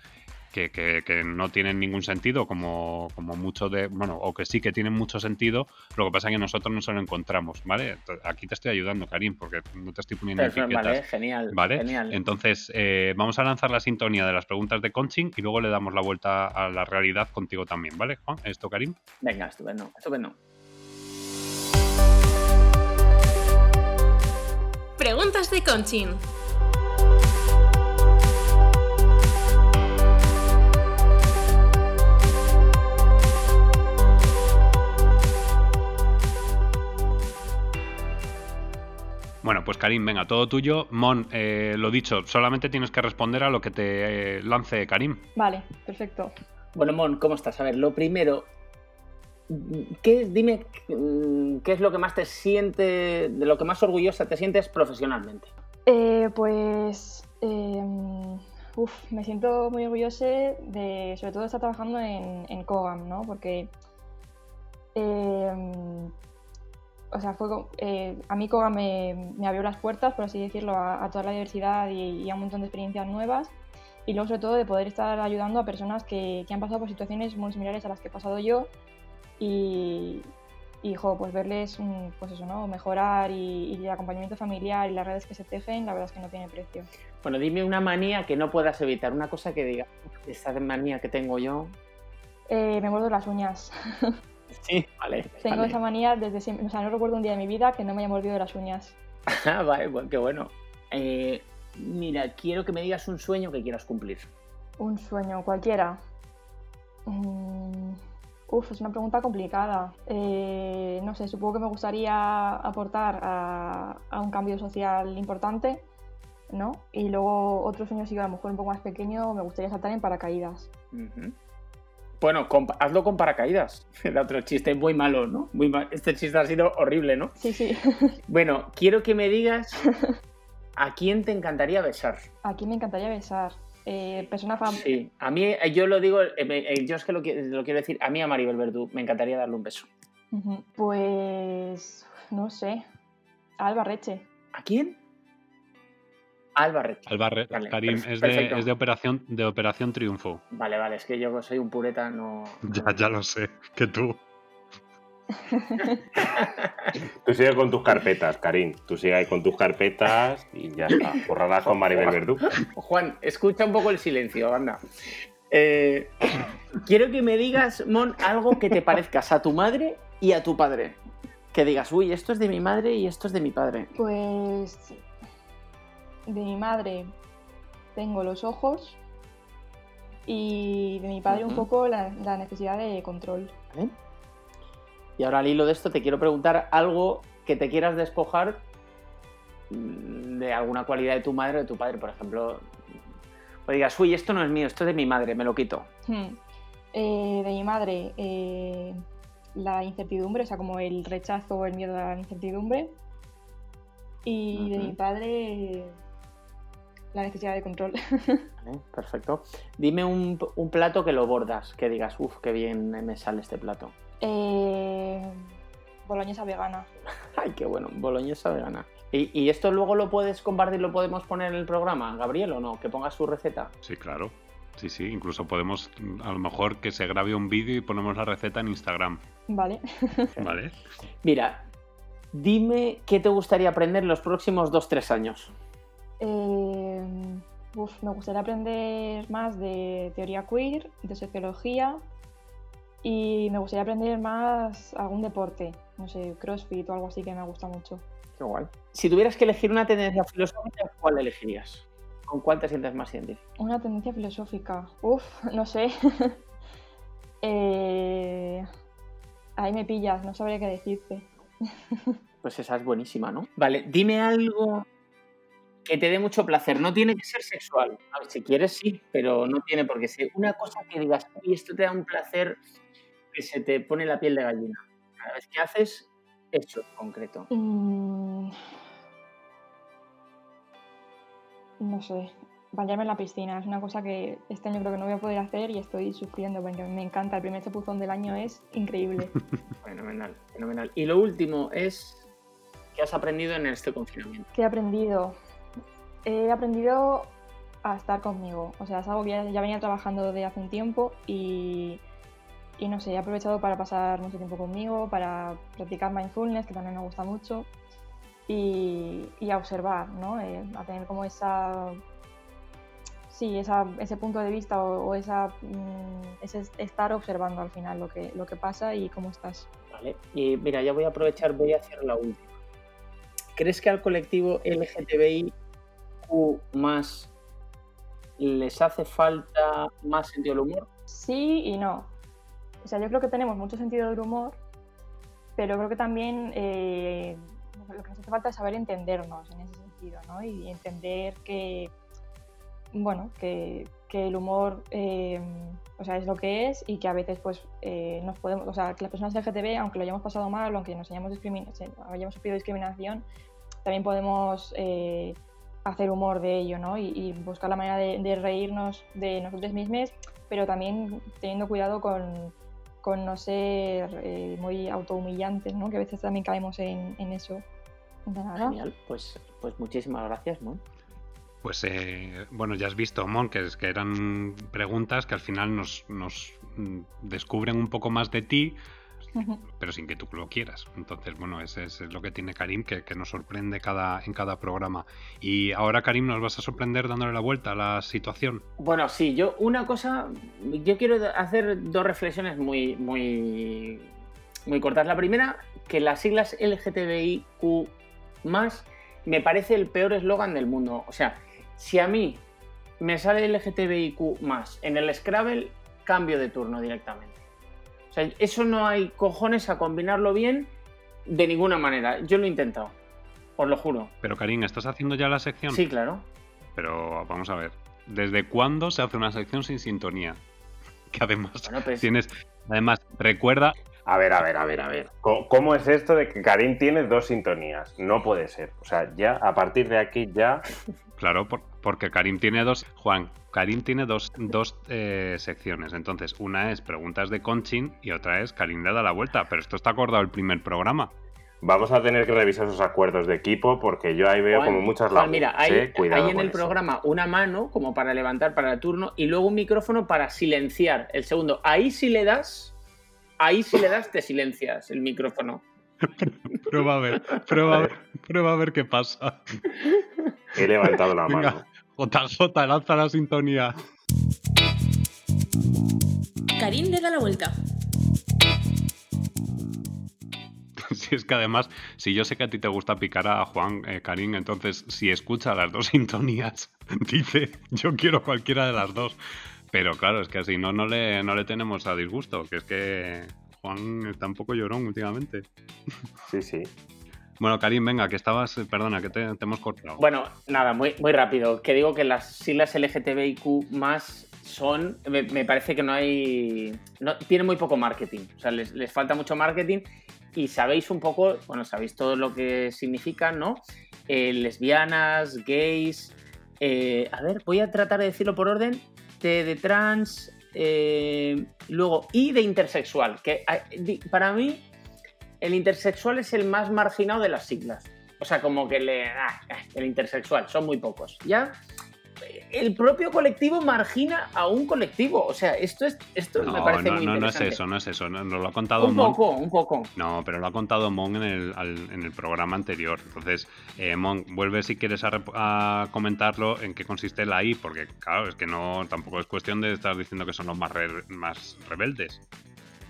que, que- que no tienen ningún sentido, como, como mucho de. Bueno, o que sí que tienen mucho sentido, lo que pasa es que nosotros no se lo encontramos, ¿vale? Entonces, Aquí te estoy ayudando, Karim, porque no te estoy poniendo Perfecto, etiquetas. vale, genial. ¿Vale? Genial. Entonces, eh, vamos a lanzar la sintonía de las preguntas de coaching y luego le damos la vuelta a la realidad contigo también, ¿vale, Juan? ¿Esto, Karim? Venga, estupendo, estupendo. Preguntas de Conchin. Bueno, pues Karim, venga, todo tuyo. Mon, eh, lo dicho, solamente tienes que responder a lo que te eh, lance Karim. Vale, perfecto. Bueno, Mon, ¿cómo estás? A ver, lo primero, ¿qué, dime mm, qué es lo que más te siente, de lo que más orgullosa te sientes profesionalmente. Eh, pues eh, uf, me siento muy orgullosa de sobre todo estar trabajando en, en Kogam, ¿no? Porque eh, o sea, fue, eh, a mí Kogam me, me abrió las puertas, por así decirlo, a, a toda la diversidad y, y a un montón de experiencias nuevas. Y luego, sobre todo, de poder estar ayudando a personas que, que han pasado por situaciones muy similares a las que he pasado yo. Y, y jo, pues verles mm, pues eso, ¿no? mejorar y, y el acompañamiento familiar y las redes que se tejen, la verdad es que no tiene precio. Bueno, dime una manía que no puedas evitar, una cosa que diga, esta manía que tengo yo. Eh, me muerdo las uñas. (laughs) Sí, vale. Tengo vale. esa manía desde siempre. O sea, no recuerdo un día de mi vida que no me haya mordido las uñas. (laughs) Ah, vale, bueno, qué bueno. Eh, mira, quiero que me digas un sueño que quieras cumplir. Un sueño cualquiera. Mm, uf, es una pregunta complicada. Eh, no sé, supongo que me gustaría aportar a, a un cambio social importante, ¿no? Y luego otro sueño sí a lo mejor un poco más pequeño, me gustaría saltar en paracaídas. Bueno, con- hazlo con paracaídas. (laughs) Era otro chiste muy malo, ¿no? Muy mal. Este chiste ha sido horrible, ¿no? Sí, sí. (laughs) Bueno, quiero que me digas (laughs) a quién te encantaría besar. Aquí me encantaría besar. Eh, persona famosa. Sí, a mí, eh, yo lo digo, eh, eh, yo es que lo, qui- lo quiero decir, a mí a Maribel Verdú me encantaría darle un beso. Pues. No sé. Alba Reche. ¿A quién? Alba Reche. Albarre, Vale, Karim, es de, es de Operación, de Operación Triunfo. Vale, vale, es que yo soy un pureta, no. Ya, ya lo sé, que tú. (laughs) Tú sigue con tus carpetas, Karim. Tú sigue ahí con tus carpetas y ya está. Borradas con Maribel Verdú. Juan, escucha un poco el silencio, anda. Eh, quiero que me digas, Mon, algo que te parezcas a tu madre y a tu padre. Que digas, uy, esto es de mi madre y esto es de mi padre. Pues. De mi madre tengo los ojos. Y de mi padre un poco la, la necesidad de control. ¿Vale? Y ahora al hilo de esto te quiero preguntar algo que te quieras despojar mm, de alguna cualidad de tu madre o de tu padre, por ejemplo. O digas, uy, esto no es mío, esto es de mi madre, me lo quito. Hmm. Eh, de mi madre, eh, la incertidumbre, o sea, como el rechazo o el miedo a la incertidumbre. Y de mi padre, la necesidad de control. (laughs) Vale, perfecto. Dime un, un plato que lo bordas, que digas, uff, qué bien me sale este plato. Eh, boloñesa vegana. (laughs) Ay, qué bueno, boloñesa vegana. ¿Y, y esto luego lo puedes compartir, lo podemos poner en el programa, Gabriel, o no? Que pongas su receta. Sí, claro. Sí, sí, incluso podemos, a lo mejor que se grabe un vídeo y ponemos la receta en Instagram. Vale. (laughs) ¿Vale? Mira, dime qué te gustaría aprender los próximos 2-3 años. Eh, uf, me gustaría aprender más de teoría queer, de sociología y me gustaría aprender más algún deporte, no sé, CrossFit o algo así que me gusta mucho. Qué guay. Si tuvieras que elegir una tendencia filosófica, ¿cuál elegirías? ¿Con cuál te sientes más identificado? Una tendencia filosófica, uf, no sé. (laughs) Eh, ahí me pillas, no sabría qué decirte. (laughs) Pues esa es buenísima, ¿no? Vale, dime algo que te dé mucho placer. No tiene que ser sexual. A ver, si quieres, sí, pero no tiene por qué ser. Una cosa que digas, y esto te da un placer que se te pone la piel de gallina. Cada vez que haces eso en concreto. Mm, no sé, bañarme en la piscina es una cosa que este año creo que no voy a poder hacer y estoy sufriendo porque me encanta. El primer chapuzón del año es increíble. (laughs) Fenomenal, fenomenal. Y lo último es, ¿qué has aprendido en este confinamiento? ¿Qué he aprendido? He aprendido a estar conmigo. O sea, es algo que ya, ya venía trabajando desde hace un tiempo y, y no sé, he aprovechado para pasar mucho tiempo conmigo, para practicar mindfulness, que también me gusta mucho, y, y a observar, ¿no? Eh, a tener como esa. Sí, esa, ese punto de vista o, o esa, mm, ese estar observando al final lo que, lo que pasa y cómo estás. Vale. Y mira, ya voy a aprovechar, voy a hacer la última. ¿Crees que al colectivo LGTBIQ más les hace falta más sentido del humor? Sí y no. O sea, yo creo que tenemos mucho sentido del humor, pero creo que también eh, lo que nos hace falta es saber entendernos en ese sentido, ¿no? Y entender que, bueno, que, que el humor, eh, o sea, es lo que es y que a veces, pues, eh, nos podemos, o sea, que las personas LGTB, aunque lo hayamos pasado mal, aunque nos hayamos, hayamos sufrido discriminación, también podemos eh, hacer humor de ello, ¿no? Y, y buscar la manera de, de, reírnos de nosotros mismos, pero también teniendo cuidado con, con no ser eh, muy autohumillantes, ¿no? Que a veces también caemos en, en eso. De nada. Genial, pues, pues muchísimas gracias, Mon. Pues eh, bueno, ya has visto, Mon, que, es, que eran preguntas que al final nos, nos mm, descubren un poco más de ti, pero sin que tú lo quieras. Entonces, bueno, ese, ese es lo que tiene Karim, que, que, nos sorprende cada, en cada programa. Y ahora, Karim, nos vas a sorprender dándole la vuelta a la situación. Bueno, sí, yo una cosa, yo quiero hacer dos reflexiones muy, muy, muy cortas. La primera, que las siglas LGTBIQ me parece el peor eslogan del mundo. O sea, si a mí me sale LGTBIQ en el Scrabble, cambio de turno directamente. O sea, eso no hay cojones a combinarlo bien de ninguna manera. Yo lo he intentado, os lo juro. Pero Karim, ¿estás haciendo ya la sección? Sí, claro. Pero vamos a ver, ¿desde cuándo se hace una sección sin sintonía? (laughs) Que además bueno, pues... tienes, además recuerda. A ver, a ver, a ver, a ver. ¿Cómo es esto de que Karim tiene dos sintonías? No puede ser. O sea, ya a partir de aquí ya. Claro, por, porque Karim tiene dos. Juan, Karim tiene dos, dos eh, secciones. Entonces, una es preguntas de Conchin y otra es Karim le da la vuelta. Pero esto está acordado el primer programa. Vamos a tener que revisar esos acuerdos de equipo porque yo ahí veo Juan, como muchas lagunas. mira, hay, ¿eh? Cuidado hay en el eso. programa una mano como para levantar para el turno y luego un micrófono para silenciar el segundo. Ahí si le das, ahí si le das te silencias el micrófono. (laughs) Prueba a ver, prueba a ver, prueba a ver qué pasa. He levantado la Venga. mano. JJ, lanza la sintonía. Karim le da la vuelta. (laughs) Si es que además, si yo sé que a ti te gusta picar a Juan eh, Karim, entonces si escucha las dos (laughs) sintonías, dice yo quiero cualquiera de las dos. Pero claro, es que así no, no, le, no le tenemos a disgusto, que es que Juan está un poco llorón últimamente. Sí, sí. Bueno, Karim, venga, que estabas, eh, perdona, que te, te hemos cortado. Bueno, nada, muy, muy rápido. Que digo que las siglas LGTBIQ más son. Me, me parece que no hay. No, tienen muy poco marketing. O sea, les, les falta mucho marketing. Y sabéis un poco, bueno, sabéis todo lo que significan, ¿no? Eh, lesbianas, gays. eh, a ver, voy a tratar de decirlo por orden. T de trans. Eh, luego, y de intersexual. Que ah, para mí, el intersexual es el más marginado de las siglas. O sea, como que ah, el intersexual, son muy pocos. Ya. El propio colectivo margina a un colectivo. O sea, esto es. Esto no, me parece no, muy no, no es interesante. eso, no es eso. No, nos lo ha contado Un Mon. poco, un poco. No, pero lo ha contado Mon en el, al- en el programa anterior. Entonces, eh, Mon, vuelve si quieres a, a comentarlo en qué consiste la I, porque claro, es que no tampoco es cuestión de estar diciendo que son los más, re- más rebeldes.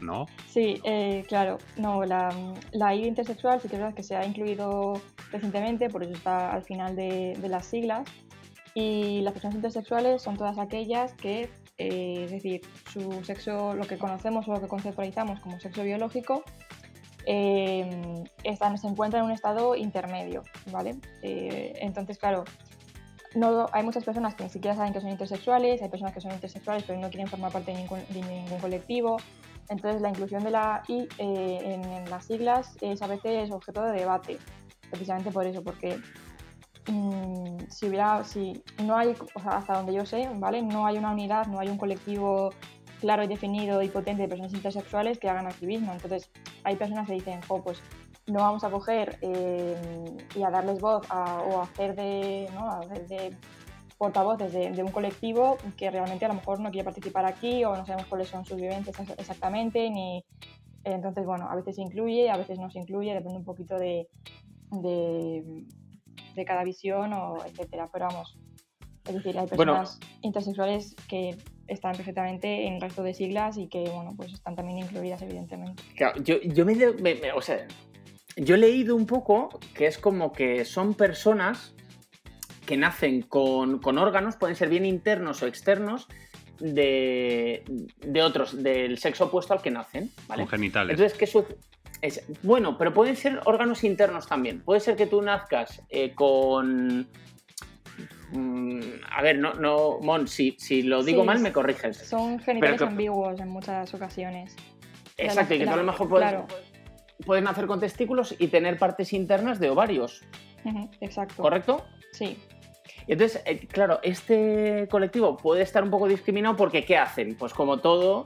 ¿No? Sí, eh, claro, no, la, la I intersexual sí que es verdad que se ha incluido recientemente, por eso está al final de, de las siglas. Y las personas intersexuales son todas aquellas que, eh, es decir, su sexo, lo que conocemos o lo que conceptualizamos como sexo biológico, eh, están, se encuentran en un estado intermedio, ¿vale? Eh, entonces, claro, no, hay muchas personas que ni siquiera saben que son intersexuales, hay personas que son intersexuales pero no quieren formar parte de ningún, de colectivo. Entonces, la inclusión de la I eh, en, en las siglas es a veces objeto de debate, precisamente por eso, porque mm, si hubiera, si no hay, hasta donde yo sé, ¿vale? No hay una unidad, no hay un colectivo claro y definido y potente de personas intersexuales que hagan activismo. Entonces, hay personas que dicen, jo, pues no vamos a coger eh, y a darles voz o hacer de, ¿no? a hacer de portavoces de, de un colectivo que realmente a lo mejor no quiere participar aquí o no sabemos cuáles son sus vivencias ex- exactamente ni entonces bueno a veces se incluye a veces no se incluye depende un poquito de, de cada visión o etcétera pero vamos es decir hay Bueno. personas intersexuales que están perfectamente en el resto de siglas y que bueno pues están también incluidas evidentemente Claro, yo, yo me, me- me- O sea, yo he leído un poco que es como que son personas que nacen con, con órganos, pueden ser bien internos o externos, de, de otros, del sexo opuesto al que nacen, ¿vale? Con genitales. Entonces, ¿qué su- es- bueno, pero pueden ser órganos internos también. Puede ser que tú nazcas eh, con. mm, a ver, no, no, Mon, si, si lo digo Sí, mal, me corriges. son genitales que- ambiguos en muchas ocasiones Exacto, y que tú a lo la- mejor puedes, claro. puedes nacer con testículos y tener partes internas de ovarios, exacto ¿correcto? sí Entonces, eh, claro, este colectivo puede estar un poco discriminado porque ¿qué hacen? Pues como todo,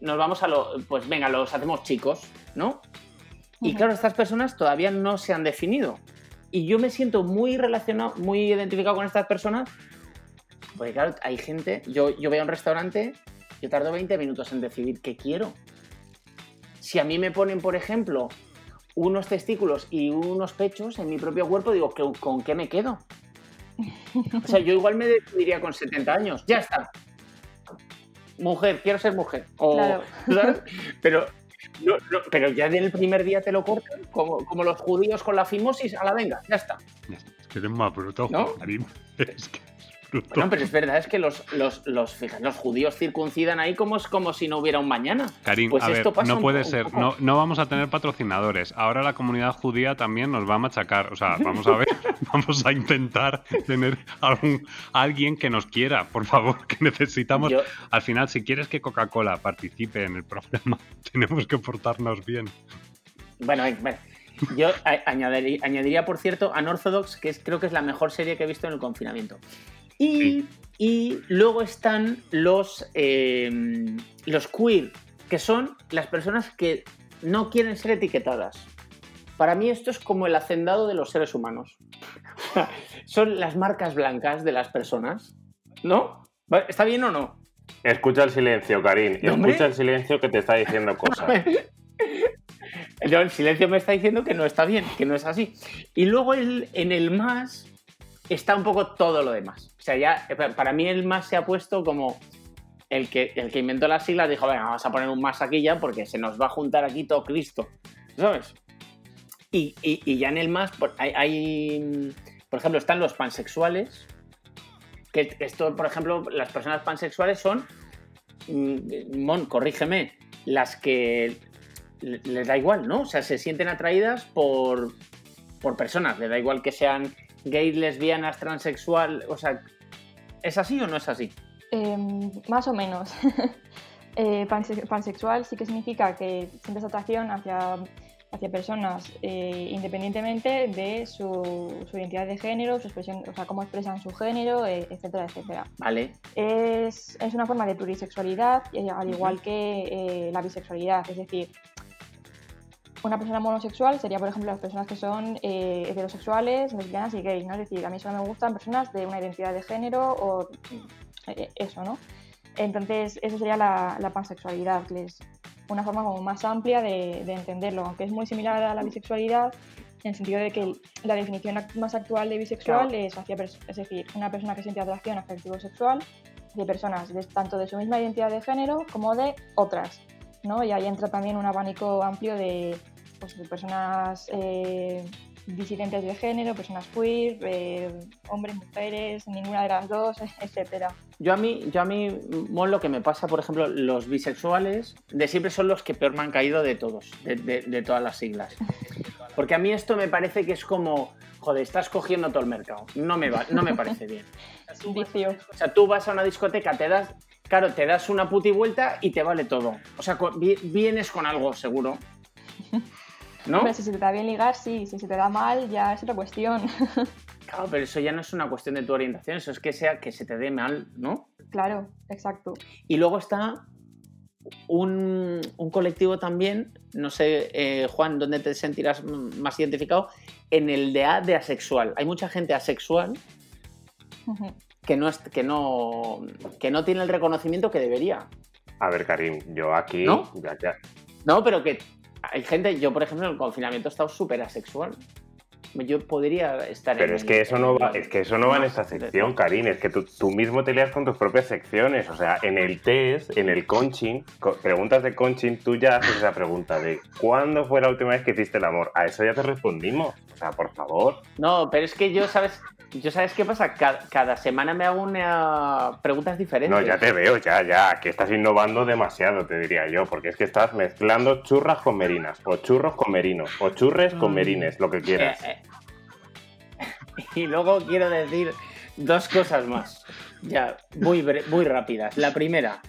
nos vamos a lo, pues venga, los hacemos chicos, ¿no? Y claro, estas personas todavía no se han definido. Y yo me siento muy relacionado, muy identificado con estas personas, porque claro, hay gente, yo, yo voy a un restaurante, yo tardo 20 minutos en decidir qué quiero. Si a mí me ponen, por ejemplo, unos testículos y unos pechos en mi propio cuerpo, digo, ¿qué- ¿con qué me quedo? O sea, yo igual me decidiría con 70 años, ya está. Mujer, quiero ser mujer. O, Claro. (laughs) ¿sabes? (laughs) Pero, no, no, pero ya del primer día te lo cortan, como, como los judíos con la fimosis, a la venga, ya está. Es que eres más bruto, ¿No? Karim. (laughs) Es que es bruto. Bueno, pero es verdad, es que los, los, los, fíjate, los judíos circuncidan ahí como, como si no hubiera un mañana. Karim, Pues a ver, esto pasa no puede un ser, no, no vamos a tener patrocinadores. Ahora la comunidad judía también nos va a machacar. O sea, vamos a ver, (laughs) vamos a intentar tener algún, alguien que nos quiera, por favor, que necesitamos. Yo- Al final, si quieres que Coca-Cola participe en el programa, (laughs) tenemos que portarnos bien. Bueno, eh, bueno. Yo añadiría, por cierto, Unorthodox, que es, creo que es la mejor serie que he visto en el confinamiento. Y, y luego están los, eh, los queer, que son las personas que no quieren ser etiquetadas. Para mí esto es como el hacendado de los seres humanos. (laughs) son las marcas blancas de las personas, ¿no? ¿Va- ¿Está bien o no? Escucha el silencio, Karim. No. Escucha el silencio que te está diciendo (laughs) cosas. El silencio me está diciendo que no está bien, que no es así. Y luego el- en el más está un poco todo lo demás. O sea, ya para mí el más se ha puesto como el que, el que inventó las siglas dijo, venga, vamos a poner un más aquí ya porque se nos va a juntar aquí todo Cristo. ¿Sabes? Y, y- y ya en el más por- hay, hay, mm, por ejemplo, están los pansexuales. Que esto, por ejemplo, las personas pansexuales son, mm, Mon, corrígeme, las que le- les da igual, ¿no? O sea, se sienten atraídas por, por personas, les da igual que sean gays, lesbianas, transexual, o sea, ¿es así o no es así? Em, más o menos. (laughs) Eh, panse- pansexual sí que significa que sientes atracción hacia, hacia personas eh, independientemente de su, su identidad de género, su expresión, o sea, cómo expresan su género, eh, etcétera, etcétera. Vale, Es, es una forma de plurisexualidad, eh, al igual que la bisexualidad. Es decir, una persona monosexual sería, por ejemplo, las personas que son eh, heterosexuales, lesbianas y gays, ¿no? Es decir, a mí solo me gustan personas de una identidad de género o eh, eso, ¿no? Entonces, eso sería la, la pansexualidad, que es una forma como más amplia de, de entenderlo, aunque es muy similar a la bisexualidad, en el sentido de que la definición más actual de bisexual Claro. es, hacia es decir, una persona que siente atracción afectivo-sexual de personas de- tanto de su misma identidad de género como de otras, ¿no? Y ahí entra también un abanico amplio de, pues, de personas eh, disidentes de género, personas queer, eh, hombres, mujeres, ninguna de las dos, (laughs) etcétera. Yo a mí, yo a mí, Mon, lo que me pasa, por ejemplo, los bisexuales de siempre son los que peor me han caído de todos, de, de- de todas las siglas. Porque a mí esto me parece que es como, joder, estás cogiendo todo el mercado. No me va, no me parece bien. (laughs) Vicio. O sea, tú vas a una discoteca, te das, claro, te das una puti vuelta y te vale todo. O sea, vienes con algo seguro. (laughs) ¿No? Hombre, si se te da bien ligar, sí, si se te da mal, ya es otra cuestión. (laughs) Claro, pero eso ya no es una cuestión de tu orientación, eso es que sea que se te dé mal, ¿no? claro, exacto. Y luego está un, un colectivo también, no sé, eh, Juan, ¿dónde te sentirás más identificado? En el de A de asexual. Hay mucha gente asexual Ujú. Que no, es- que no, que no tiene el reconocimiento que debería. A ver, Karim, yo aquí. ¿No? ya- ya- No, pero que hay gente, yo por ejemplo en el confinamiento he estado súper asexual. Yo podría estar en Pero es el- que eso no va, es que eso no va en esta sección, Karim. Es que tú, tú mismo te lías con tus propias secciones. O sea, en el test, en el conching, co- preguntas de conching, tú ya haces esa pregunta de ¿cuándo fue la última vez que hiciste el amor? A eso ya te respondimos. O sea, por favor. No, pero es que yo, ¿sabes? Yo, ¿sabes qué pasa? Cada, cada semana me hago una preguntas diferentes. No, ya te veo, ya, ya. Que estás innovando demasiado, te diría yo. Porque es que estás mezclando churras con merinas, o churros con merinos, o churres con Mm. merines, lo que quieras. Eh, eh. (laughs) Y luego quiero decir dos cosas más, ya muy, muy rápidas. La primera,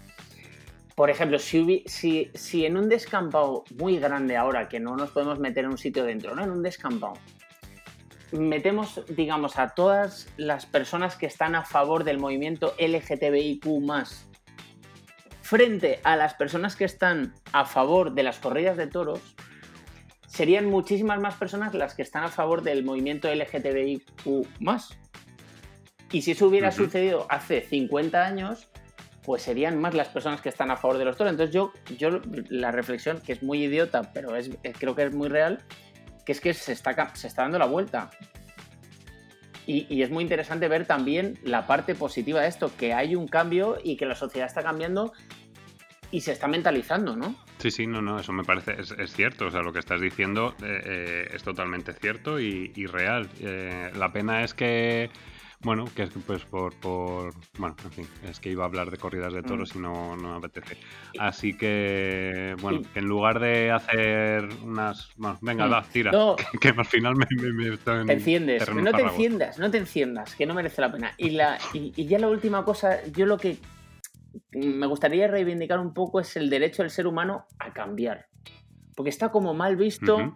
por ejemplo, si, hubi- si, si en un descampado muy grande ahora, que no nos podemos meter en un sitio dentro, ¿no? En un descampado, metemos, digamos, a todas las personas que están a favor del movimiento LGTBIQ frente a las personas que están a favor de las corridas de toros, serían muchísimas más personas las que están a favor del movimiento LGTBIQ Y si eso hubiera sucedido hace 50 años, pues serían más las personas que están a favor de los toros. Entonces yo, yo la reflexión, que es muy idiota, pero es, eh, creo que es muy real, que es que se está, se está dando la vuelta. Y, es muy interesante ver también la parte positiva de esto, que hay un cambio y que la sociedad está cambiando y se está mentalizando, ¿no? Sí, sí, no, no, eso me parece, es, cierto, o sea, lo que estás diciendo eh, eh, es totalmente cierto y, y real. Eh, la pena es que, bueno, que es que pues por, por, bueno, en fin, es que iba a hablar de corridas de toros y no, no me apetece. Así que, bueno, que en lugar de hacer unas, bueno, venga, Mm. va, tira, No. que, que al final me, me, me estoy en Te enciendes, no te enciendas, no te enciendas, que no merece la pena. Y, la, y, y ya la última cosa, yo lo que me gustaría reivindicar un poco es el derecho del ser humano a cambiar. Porque está como mal visto,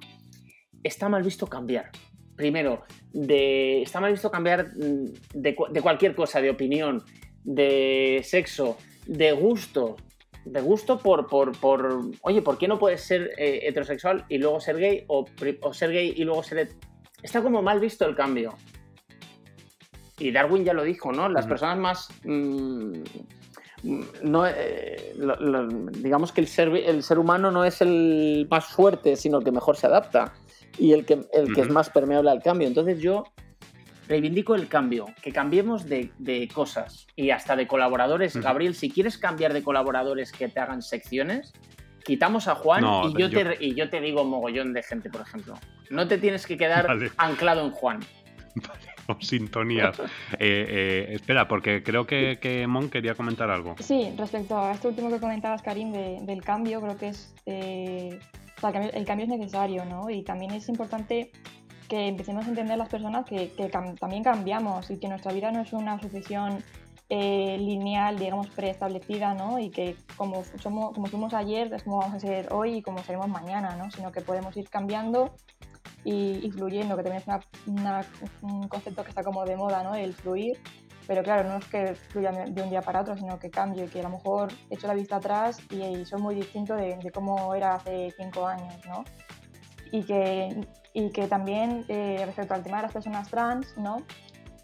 está mal visto cambiar. Primero, de está mal visto cambiar mm, de, cu- de cualquier cosa, de opinión, de sexo, de gusto, de gusto por, por, por oye, ¿por qué no puedes ser eh, heterosexual y luego ser gay o, ser gay y luego ser... Está como mal visto el cambio. Y Darwin ya lo dijo, ¿no? Las personas más... mm, no, eh, lo- lo- digamos que el ser, el ser humano no es el más fuerte, sino el que mejor se adapta y el que, el que es más permeable al cambio. Entonces yo reivindico el cambio, que cambiemos de, de cosas y hasta de colaboradores. Gabriel, si quieres cambiar de colaboradores que te hagan secciones, quitamos a Juan No, y, yo yo- Te, y yo te digo mogollón de gente, por ejemplo. No te tienes que quedar Vale. anclado en Juan. (laughs) O sintonías. (laughs) Eh, eh, espera, porque creo que, que Mon quería comentar algo. Sí, respecto a esto último que comentabas, Karim, de- del cambio, creo que es. eh, sea, el cambio, el cambio es necesario, ¿no? Y también es importante que empecemos a entender las personas que, también cambiamos y que nuestra vida no es una sucesión eh, lineal, digamos, preestablecida, ¿no? Y que como, somos, fuimos ayer es como vamos a ser hoy y como seremos mañana, ¿no? Sino que podemos ir cambiando y, fluyendo, que también es un concepto que está como de moda, ¿no? El fluir. Pero claro, no es que fluya de un día para otro, sino que cambie, que a lo mejor echo la vista atrás y, y soy muy distinto de, de cómo era hace cinco años, ¿no? Y que, y que también eh, respecto al tema de las personas trans, ¿no?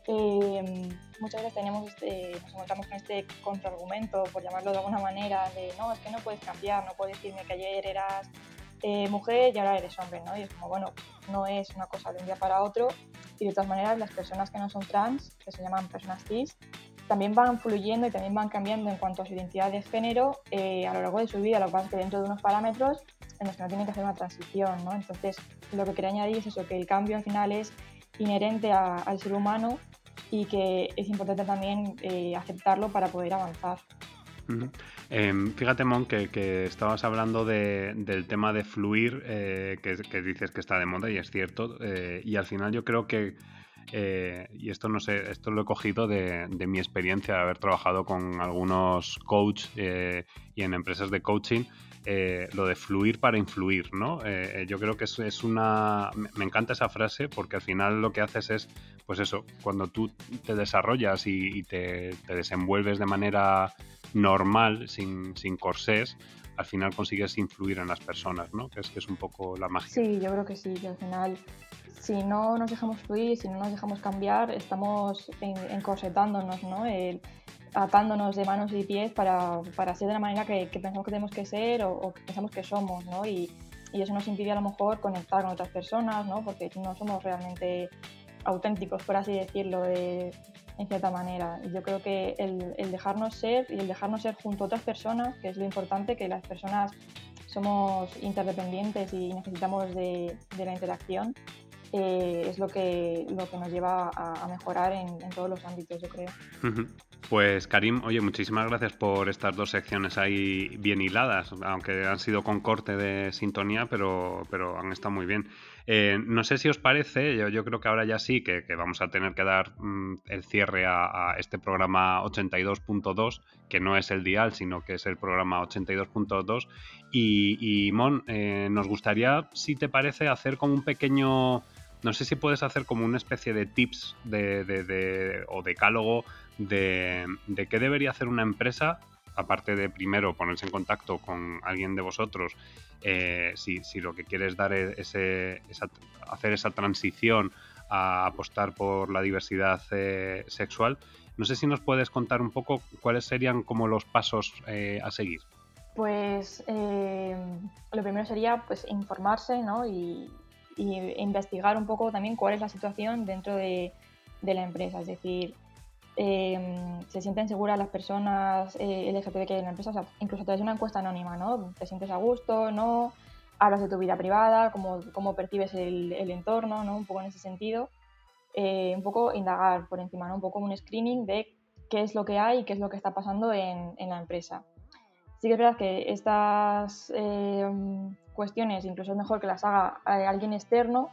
Eh, muchas veces tenemos este, nos encontramos con este contraargumento, por llamarlo de alguna manera, de no, es que no puedes cambiar, no puedes decirme que ayer eras eh, mujer y ahora eres hombre, ¿no? Y es como, bueno, no es una cosa de un día para otro y de todas maneras las personas que no son trans, que se llaman personas cis, también van fluyendo y también van cambiando en cuanto a su identidad de género eh, a lo largo de su vida. Lo que pasa es que dentro de unos parámetros en los que no tienen que hacer una transición, ¿no? Entonces, lo que quería añadir es eso, que el cambio al final es inherente a- al ser humano y que es importante también eh, aceptarlo para poder avanzar. Em, fíjate, Mon, que, estabas hablando de- del tema de fluir, eh, que, dices que está de moda y es cierto. eh, y al final yo creo que, eh, y esto no sé, esto lo he cogido de, mi experiencia de haber trabajado con algunos coach y en empresas de coaching, eh, lo de fluir para influir, ¿no? Eh, yo creo que es, una... Me encanta esa frase porque al final lo que haces es, pues eso, cuando tú te desarrollas y, te, desenvuelves de manera normal, sin, sin corsés, al final consigues influir en las personas, ¿no? Que es, que es un poco la magia. Sí, yo creo que sí, que al final, si no nos dejamos fluir, si no nos dejamos cambiar, estamos en- encorsetándonos, ¿no? El- atándonos de manos y pies para, para ser de la manera que, pensamos que tenemos que ser o, o que pensamos que somos, ¿no? Y, y eso nos impide a lo mejor conectar con otras personas, ¿no? Porque no somos realmente auténticos, por así decirlo, de- en cierta manera. Y yo creo que el, el dejarnos ser y el dejarnos ser junto a otras personas, que es lo importante, que las personas somos interdependientes y necesitamos de, de la interacción, eh, es lo que, lo que nos lleva a, mejorar en, todos los ámbitos, yo creo. Pues Karim, oye, muchísimas gracias por estas dos secciones ahí bien hiladas, aunque han sido con corte de sintonía, pero, pero han estado muy bien. Eh, no sé si os parece, yo, creo que ahora ya sí, que, vamos a tener que dar mm, el cierre a, a este programa 82.2, que no es el dial, sino que es el programa 82.2. Y, y Mon, eh, nos gustaría, si te parece, hacer como un pequeño... No sé si puedes hacer como una especie de tips de, de- o decálogo de, qué debería hacer una empresa, aparte de primero ponerse en contacto con alguien de vosotros, eh, si, si lo que quieres dar es ese, esa- hacer esa transición a apostar por la diversidad eh, sexual. No sé si nos puedes contar un poco cuáles serían como los pasos eh, a seguir. Pues lo primero sería pues informarse ¿no? y, y investigar un poco también cuál es la situación dentro de, de la empresa. Es decir, eh, se sienten seguras las personas eh, LGTB que hay en la empresa, o sea, incluso través de una encuesta anónima, ¿no? ¿Te sientes a gusto? ¿No? Hablas de tu vida privada, cómo, cómo percibes el, el entorno, ¿no? Un poco en ese sentido. Eh, un poco indagar por encima, ¿no? Un poco un screening de qué es lo que hay y qué es lo que está pasando en, en la empresa. Sí que es verdad que estas eh, cuestiones incluso es mejor que las haga eh, alguien externo,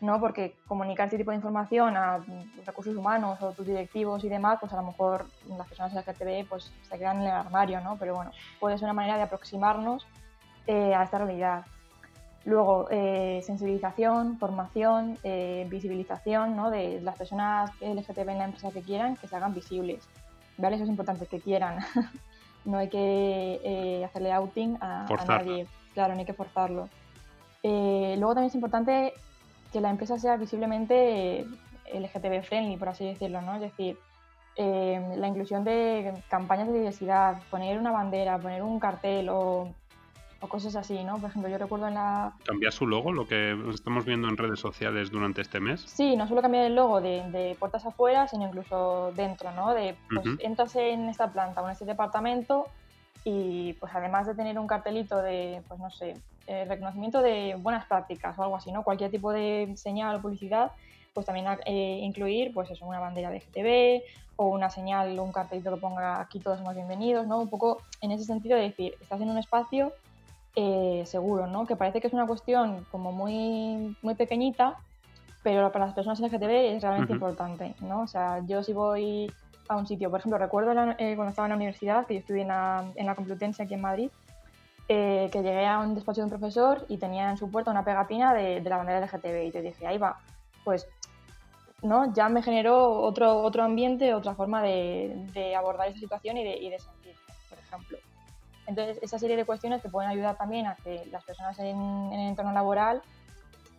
¿no? Porque comunicar este tipo de información a mm, recursos humanos o tus directivos y demás, pues a lo mejor las personas LGTB pues se quedan en el armario, ¿no? Pero bueno, puede ser una manera de aproximarnos eh, a esta realidad. Luego, eh, sensibilización, formación, eh, visibilización ¿no? de las personas LGTB en la empresa que quieran, que se hagan visibles. ¿Vale? Eso es importante, que quieran. (laughs) no hay que eh, hacerle outing a, a nadie. Claro, no hay que forzarlo. luego también es importante que la empresa sea visiblemente LGTB friendly, por así decirlo, ¿no? Es decir, la inclusión de campañas de diversidad, poner una bandera, poner un cartel o o cosas así, ¿no? Por ejemplo, yo recuerdo en la... ¿Cambia su logo, lo que estamos viendo en redes sociales durante este mes? Sí, no solo cambiar el logo de, puertas afuera, sino incluso dentro, ¿no? De, pues, entras en esta planta o en este departamento y, pues, además de tener un cartelito de, pues, no sé, eh, reconocimiento de buenas prácticas o algo así, ¿no? Cualquier tipo de señal o publicidad, pues también eh, incluir, pues eso, una bandera de GTB o una señal o un cartelito que ponga aquí todos somos bienvenidos, ¿no? Un poco en ese sentido de decir, estás en un espacio eh, seguro, ¿no? Que parece que es una cuestión como muy, muy pequeñita, pero para las personas LGTB es realmente importante, ¿no? O sea, yo si voy a un sitio, por ejemplo, recuerdo eh, cuando estaba en la universidad, que yo estudié en la, en la Complutense aquí en Madrid, eh, que llegué a un despacho de un profesor y tenía en su puerta una pegatina de, la bandera LGTB y te dije, ahí va, pues ¿no? ya me generó otro, otro ambiente, otra forma de, abordar esa situación y de, y sentir, por ejemplo. Entonces, esa serie de cuestiones que pueden ayudar también a que las personas en, el entorno laboral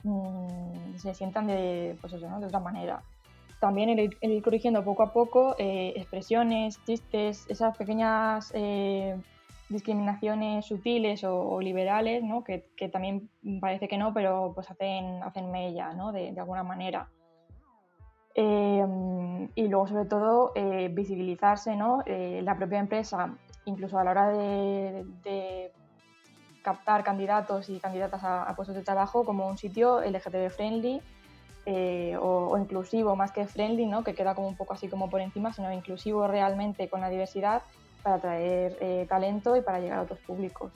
mm, se sientan de, pues eso, ¿no? de otra manera. También el, ir corrigiendo poco a poco eh, expresiones, chistes, esas pequeñas eh, discriminaciones sutiles o, liberales, ¿no? que, también parece que no, pero pues hacen, hacen mella ¿no? de, alguna manera. Eh, y luego, sobre todo, visibilizarse, ¿no? la propia empresa incluso a la hora de, captar candidatos y candidatas a, puestos de trabajo como un sitio LGTB friendly eh, o, inclusivo más que friendly, ¿no? que queda como un poco así como por encima, sino inclusivo realmente con la diversidad para atraer eh, talento y para llegar a otros públicos.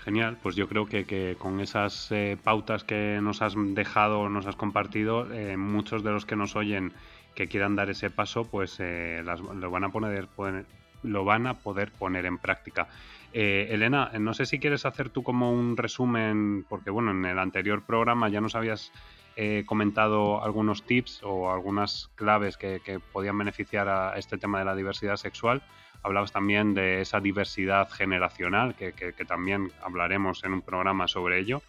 Genial, pues yo creo que, con esas eh, pautas que nos has dejado, nos has compartido, muchos de los que nos oyen que quieran dar ese paso, pues lo van a poner, lo van a poder poner en práctica. Elena, no sé si quieres hacer tú como un resumen, porque bueno, en el anterior programa ya nos habías eh, comentado algunos tips o algunas claves que, podían beneficiar a este tema de la diversidad sexual. Hablabas también de esa diversidad generacional, que, también hablaremos en un programa sobre ello.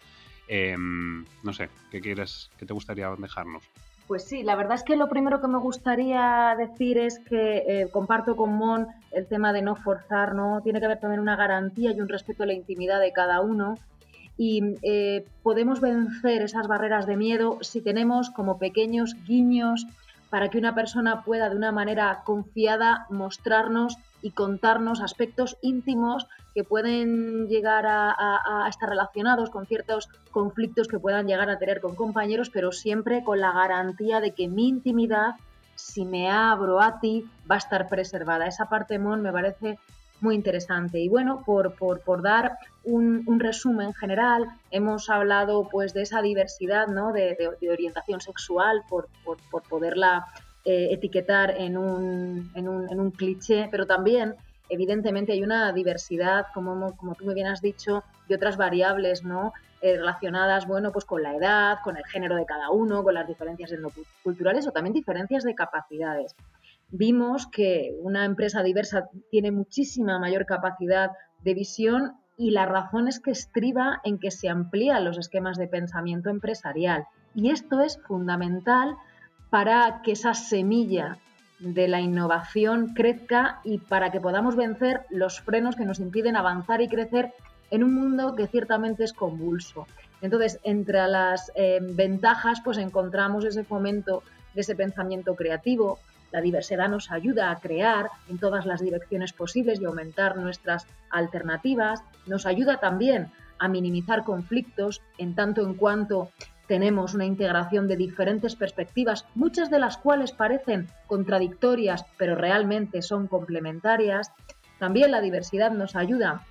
Em, no sé, ¿qué quieres, qué te gustaría dejarnos? Pues sí, la verdad es que lo primero que me gustaría decir es que eh, comparto con Mon el tema de no forzar, ¿no? Tiene que haber también una garantía y un respeto a la intimidad de cada uno. Y eh, podemos vencer esas barreras de miedo si tenemos como pequeños guiños para que una persona pueda de una manera confiada mostrarnos y contarnos aspectos íntimos que pueden llegar a, estar relacionados con ciertos conflictos que puedan llegar a tener con compañeros, pero siempre con la garantía de que mi intimidad, si me abro a ti, va a estar preservada. Esa parte, Mon, me parece muy interesante. Y bueno, por, por, dar un, resumen general, hemos hablado pues de esa diversidad ¿no? de, orientación sexual, por, por poderla eh, etiquetar en un, en, un, en un cliché, pero también evidentemente hay una diversidad, como, como tú muy bien has dicho, de otras variables, ¿no? Eh, relacionadas, bueno, pues con la edad, con el género de cada uno, con las diferencias culturales o también diferencias de capacidades. Vimos que una empresa diversa tiene muchísima mayor capacidad de visión y la razón es que estriba en que se amplían los esquemas de pensamiento empresarial. Y esto es fundamental para que esa semilla de la innovación crezca y para que podamos vencer los frenos que nos impiden avanzar y crecer en un mundo que ciertamente es convulso. Entonces, entre las eh, ventajas, pues encontramos ese fomento de ese pensamiento creativo. La diversidad nos ayuda a crear en todas las direcciones posibles y aumentar nuestras alternativas. Nos ayuda también a minimizar conflictos en tanto en cuanto tenemos una integración de diferentes perspectivas, muchas de las cuales parecen contradictorias, pero realmente son complementarias. También la diversidad nos ayuda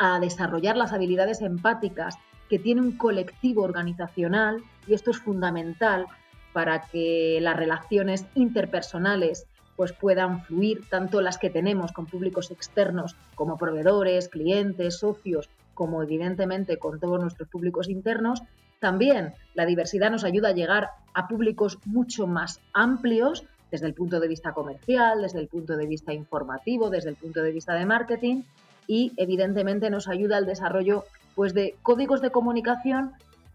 a desarrollar las habilidades empáticas que tiene un colectivo organizacional y esto es fundamental para que las relaciones interpersonales pues puedan fluir tanto las que tenemos con públicos externos como proveedores, clientes, socios, como evidentemente con todos nuestros públicos internos. También la diversidad nos ayuda a llegar a públicos mucho más amplios desde el punto de vista comercial, desde el punto de vista informativo, desde el punto de vista de marketing y evidentemente nos ayuda al desarrollo pues, de códigos de comunicación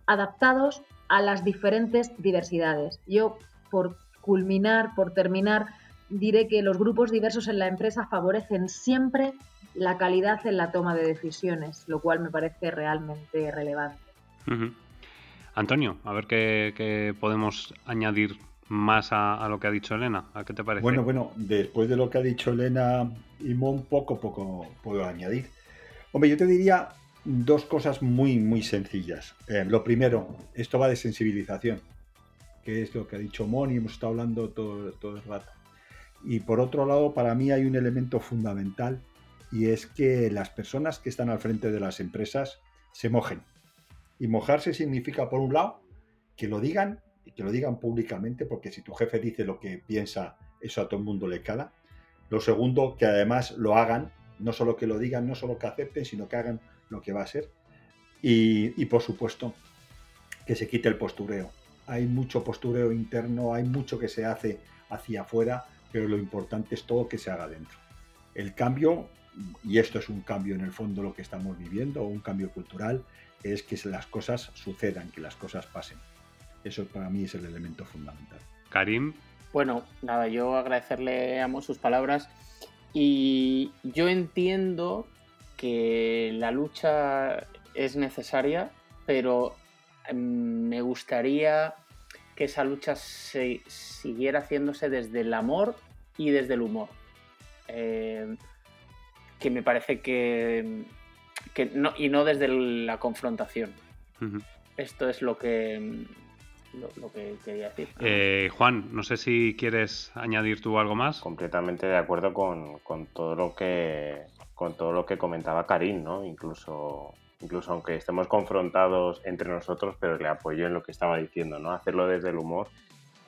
adaptados a las diferentes diversidades. Yo, por culminar, por terminar, diré que los grupos diversos en la empresa favorecen siempre la calidad en la toma de decisiones, lo cual me parece realmente relevante. Antonio, a ver qué, podemos añadir más a, lo que ha dicho Elena. ¿A qué te parece? Bueno, bueno, después de lo que ha dicho Elena y Mon, poco poco puedo añadir. Hombre, yo te diría dos cosas muy, muy sencillas. Eh, lo primero, esto va de sensibilización, que es lo que ha dicho Mon y hemos estado hablando todo, todo el rato. Y por otro lado, para mí hay un elemento fundamental y es que las personas que están al frente de las empresas se mojen. Y mojarse significa, por un lado, que lo digan y que lo digan públicamente, porque si tu jefe dice lo que piensa, eso a todo el mundo le cala. Lo segundo, que además lo hagan, no solo que lo digan, no solo que acepten, sino que hagan lo que va a ser. Y, y por supuesto, que se quite el postureo. Hay mucho postureo interno, hay mucho que se hace hacia afuera, pero lo importante es todo que se haga dentro. El cambio y esto es un cambio en el fondo lo que estamos viviendo, un cambio cultural, es que las cosas sucedan, que las cosas pasen. Eso para mí es el elemento fundamental. Karim. Bueno, nada, yo agradecerle a sus palabras y yo entiendo que la lucha es necesaria, pero em, me gustaría que esa lucha se siguiera haciéndose desde el amor y desde el humor. Eh, que me parece que, no, y no desde la confrontación. Esto es lo que, lo, que quería decir. Eh, Juan, no sé si quieres añadir tú algo más. Completamente de acuerdo con, todo lo que con todo lo que comentaba Karim, ¿no? Incluso incluso aunque estemos confrontados entre nosotros, pero le apoyo en lo que estaba diciendo, ¿no? Hacerlo desde el humor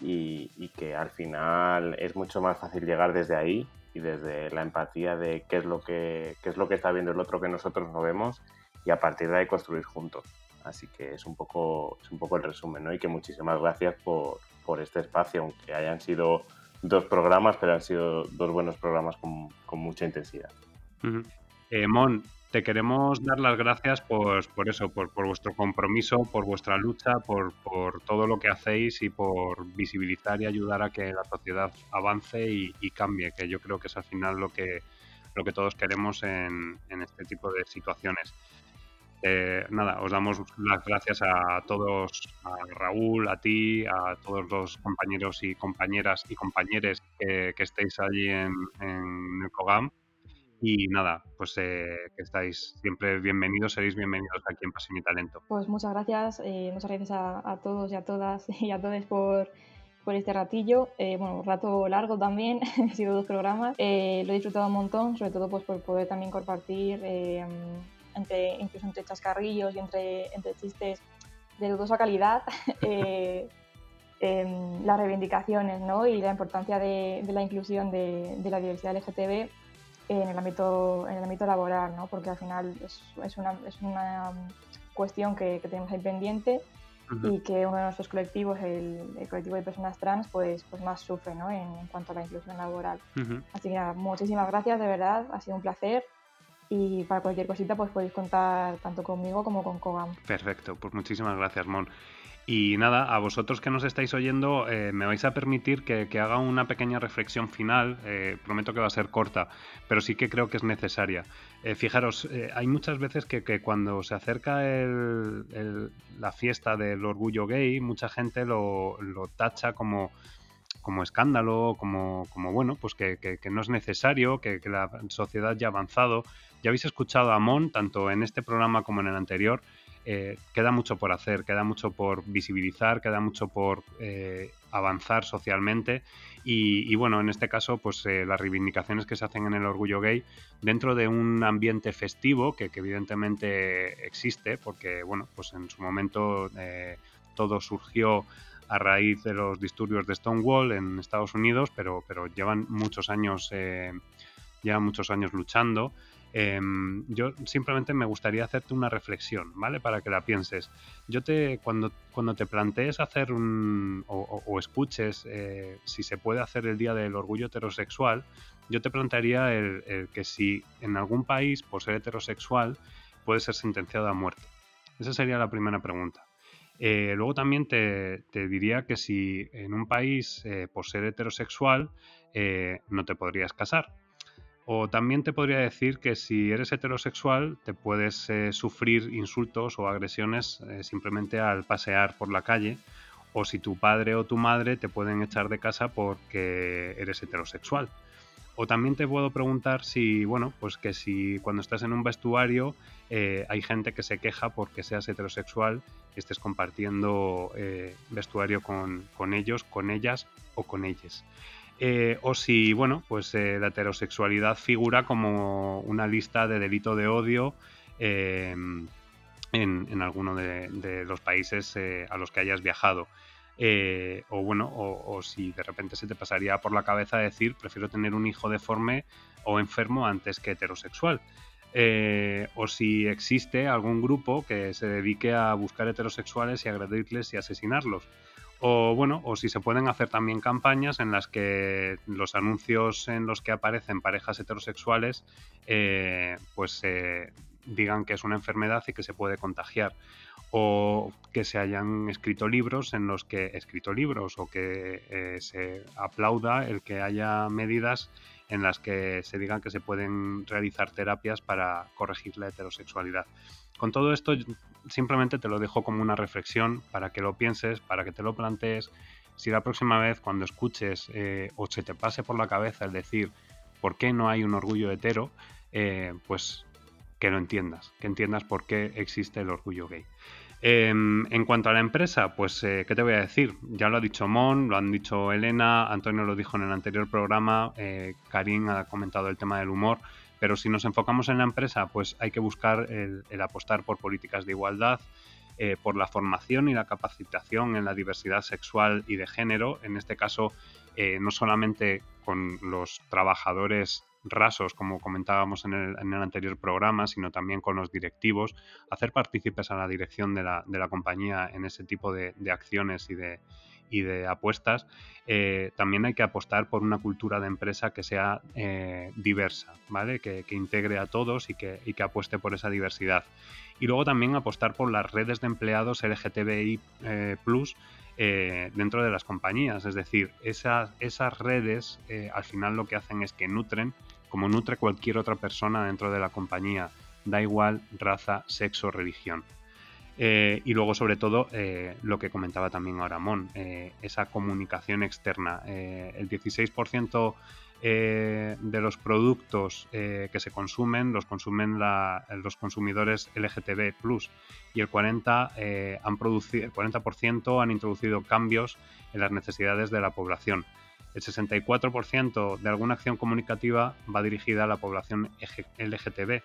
y, y que al final es mucho más fácil llegar desde ahí y desde la empatía de qué es lo que, qué es lo que está viendo el otro que nosotros no vemos y a partir de ahí construir juntos. Así que es un poco, es un poco el resumen, ¿no? Y que muchísimas gracias por, por este espacio, aunque hayan sido dos programas, pero han sido dos buenos programas con, con mucha intensidad. Eh, Mon, te queremos dar las gracias por, por eso, por, por, vuestro compromiso, por vuestra lucha, por, por, todo lo que hacéis y por visibilizar y ayudar a que la sociedad avance y, cambie, que yo creo que es al final lo que, lo que todos queremos en, en este tipo de situaciones. Eh, nada, os damos las gracias a todos, a Raúl, a ti, a todos los compañeros y compañeras y compañeros que, que estéis allí en, en el COGAM y nada, pues eh, que estáis siempre bienvenidos, seréis bienvenidos aquí en Pasión y Talento. Pues muchas gracias, eh, muchas gracias a, todos y a todas (laughs) y a todos por, por este ratillo. Eh, bueno, un rato largo también, (laughs) han sido dos programas. lo he disfrutado un montón, sobre todo pues por poder también compartir entre, incluso entre chascarrillos y entre, entre chistes de dudosa calidad. (laughs) las reivindicaciones ¿no? y la importancia de, de la inclusión de, de la diversidad LGTB en el ámbito, en el ámbito laboral, ¿no? porque al final es, es, una, es una, cuestión que, que, tenemos ahí pendiente y que uno de nuestros colectivos, el, el, colectivo de personas trans, pues, pues más sufre ¿no? en, cuanto a la inclusión laboral. Así que nada, muchísimas gracias, de verdad, ha sido un placer. Y para cualquier cosita pues podéis contar tanto conmigo como con Kogam. Perfecto, pues muchísimas gracias, Mon. Y nada, a vosotros que nos estáis oyendo, eh, me vais a permitir que, haga una pequeña reflexión final. Eh, prometo que va a ser corta, pero sí que creo que es necesaria. Eh, fijaros, hay muchas veces que, cuando se acerca la fiesta del orgullo gay, mucha gente lo, tacha como, como escándalo, como, como bueno, pues que, no es necesario, que, la sociedad ya ha avanzado. Ya habéis escuchado a Mon, tanto en este programa como en el anterior, eh, queda mucho por hacer, queda mucho por visibilizar, queda mucho por eh, avanzar socialmente. Y, bueno, en este caso, pues eh, las reivindicaciones que se hacen en el orgullo gay dentro de un ambiente festivo que, evidentemente existe, porque bueno, pues en su momento todo surgió a raíz de los disturbios de Stonewall en Estados Unidos, pero, pero llevan muchos años, llevan muchos años luchando Em, yo simplemente me gustaría hacerte una reflexión, ¿vale? Para que la pienses. Yo te, cuando, cuando te plantees hacer un, o, escuches eh, si se puede hacer el Día del Orgullo Heterosexual, yo te plantearía el, que si en algún país, por ser heterosexual, puede ser sentenciado a muerte. Esa sería la primera pregunta. Eh, luego también te, diría que si en un país, eh, por ser heterosexual, no te podrías casar. O también te podría decir que si eres heterosexual te puedes eh, sufrir insultos o agresiones eh, simplemente al pasear por la calle. O si tu padre o tu madre te pueden echar de casa porque eres heterosexual. O también te puedo preguntar si, bueno, pues que si cuando estás en un vestuario eh, hay gente que se queja porque seas heterosexual y estés compartiendo vestuario con, con ellos, con ellas o con ellas. Eh, o si, bueno, pues eh, la heterosexualidad figura como una lista de delito de odio em, en, alguno de, los países eh, a los que hayas viajado. o bueno, o, si de repente se te pasaría por la cabeza decir prefiero tener un hijo deforme o enfermo antes que heterosexual. o si existe algún grupo que se dedique a buscar heterosexuales y agredirles y asesinarlos. O bueno, o si se pueden hacer también campañas en las que los anuncios en los que aparecen parejas heterosexuales, eh, pues eh, digan que es una enfermedad y que se puede contagiar. O que se hayan escrito libros en los que escrito libros o que eh, se aplauda el que haya medidas en las que se digan que se pueden realizar terapias para corregir la heterosexualidad. Con todo esto simplemente te lo dejo como una reflexión para que lo pienses, para que te lo plantees. Si la próxima vez cuando escuches eh, o se te pase por la cabeza el decir por qué no hay un orgullo hetero, eh, pues que lo entiendas, que entiendas por qué existe el orgullo gay. Em, en cuanto a la empresa, pues, eh, ¿qué te voy a decir? Ya lo ha dicho Mon, lo han dicho Elena, Antonio lo dijo en el anterior programa, Karim ha comentado el tema del humor. Pero si nos enfocamos en la empresa, pues hay que buscar el, apostar por políticas de igualdad, eh, por la formación y la capacitación en la diversidad sexual y de género, en este caso eh, no solamente con los trabajadores rasos, como comentábamos en el, anterior programa, sino también con los directivos, hacer partícipes a la dirección de la, compañía en ese tipo de acciones y de, y de apuestas, eh, también hay que apostar por una cultura de empresa que sea eh, diversa, ¿vale? Que, integre a todos y que, y que, apueste por esa diversidad. Y luego también apostar por las redes de empleados LGTBI eh, Plus dentro de las compañías. Es decir, esas, esas redes al final lo que hacen es que nutren, como nutre cualquier otra persona dentro de la compañía, da igual raza, sexo, religión. Eh, y luego, sobre todo, eh, lo que comentaba también ahora Mon, eh, esa comunicación externa. el 16% de los productos que se consumen los consumen los consumidores LGTB y el 40%, han producido, el 40 han introducido cambios en las necesidades de la población. El 64% de alguna acción comunicativa va dirigida a la población LGTB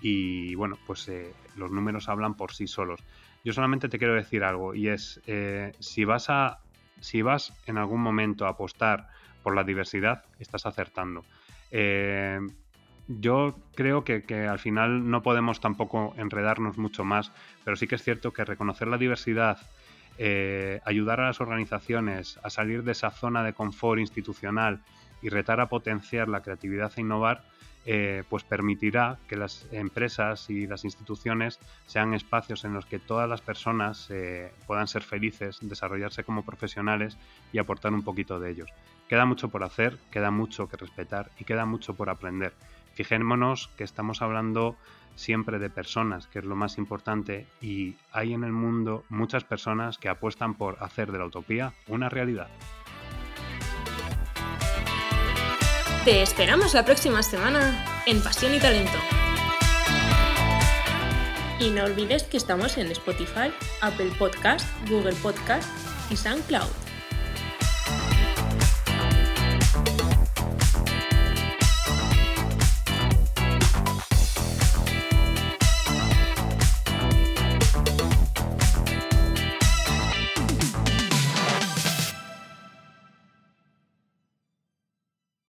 y bueno, pues eh, los números hablan por sí solos. Yo solamente te quiero decir algo y es, eh, si, vas a, si vas en algún momento a apostar por la diversidad, estás acertando. Eh, yo creo que, que, al final no podemos tampoco enredarnos mucho más, pero sí que es cierto que reconocer la diversidad, ayudar a las organizaciones a salir de esa zona de confort institucional y retar a potenciar la creatividad e innovar, eh, pues permitirá que las empresas y las instituciones sean espacios en los que todas las personas eh, puedan ser felices, desarrollarse como profesionales y aportar un poquito de ellos. Queda mucho por hacer, queda mucho que respetar y queda mucho por aprender. Fijémonos que estamos hablando siempre de personas, que es lo más importante, y hay en el mundo muchas personas que apuestan por hacer de la utopía una realidad. Te esperamos la próxima semana en Pasión y Talento. Y no olvides que estamos en Spotify, Apple Podcast, Google Podcast y SoundCloud.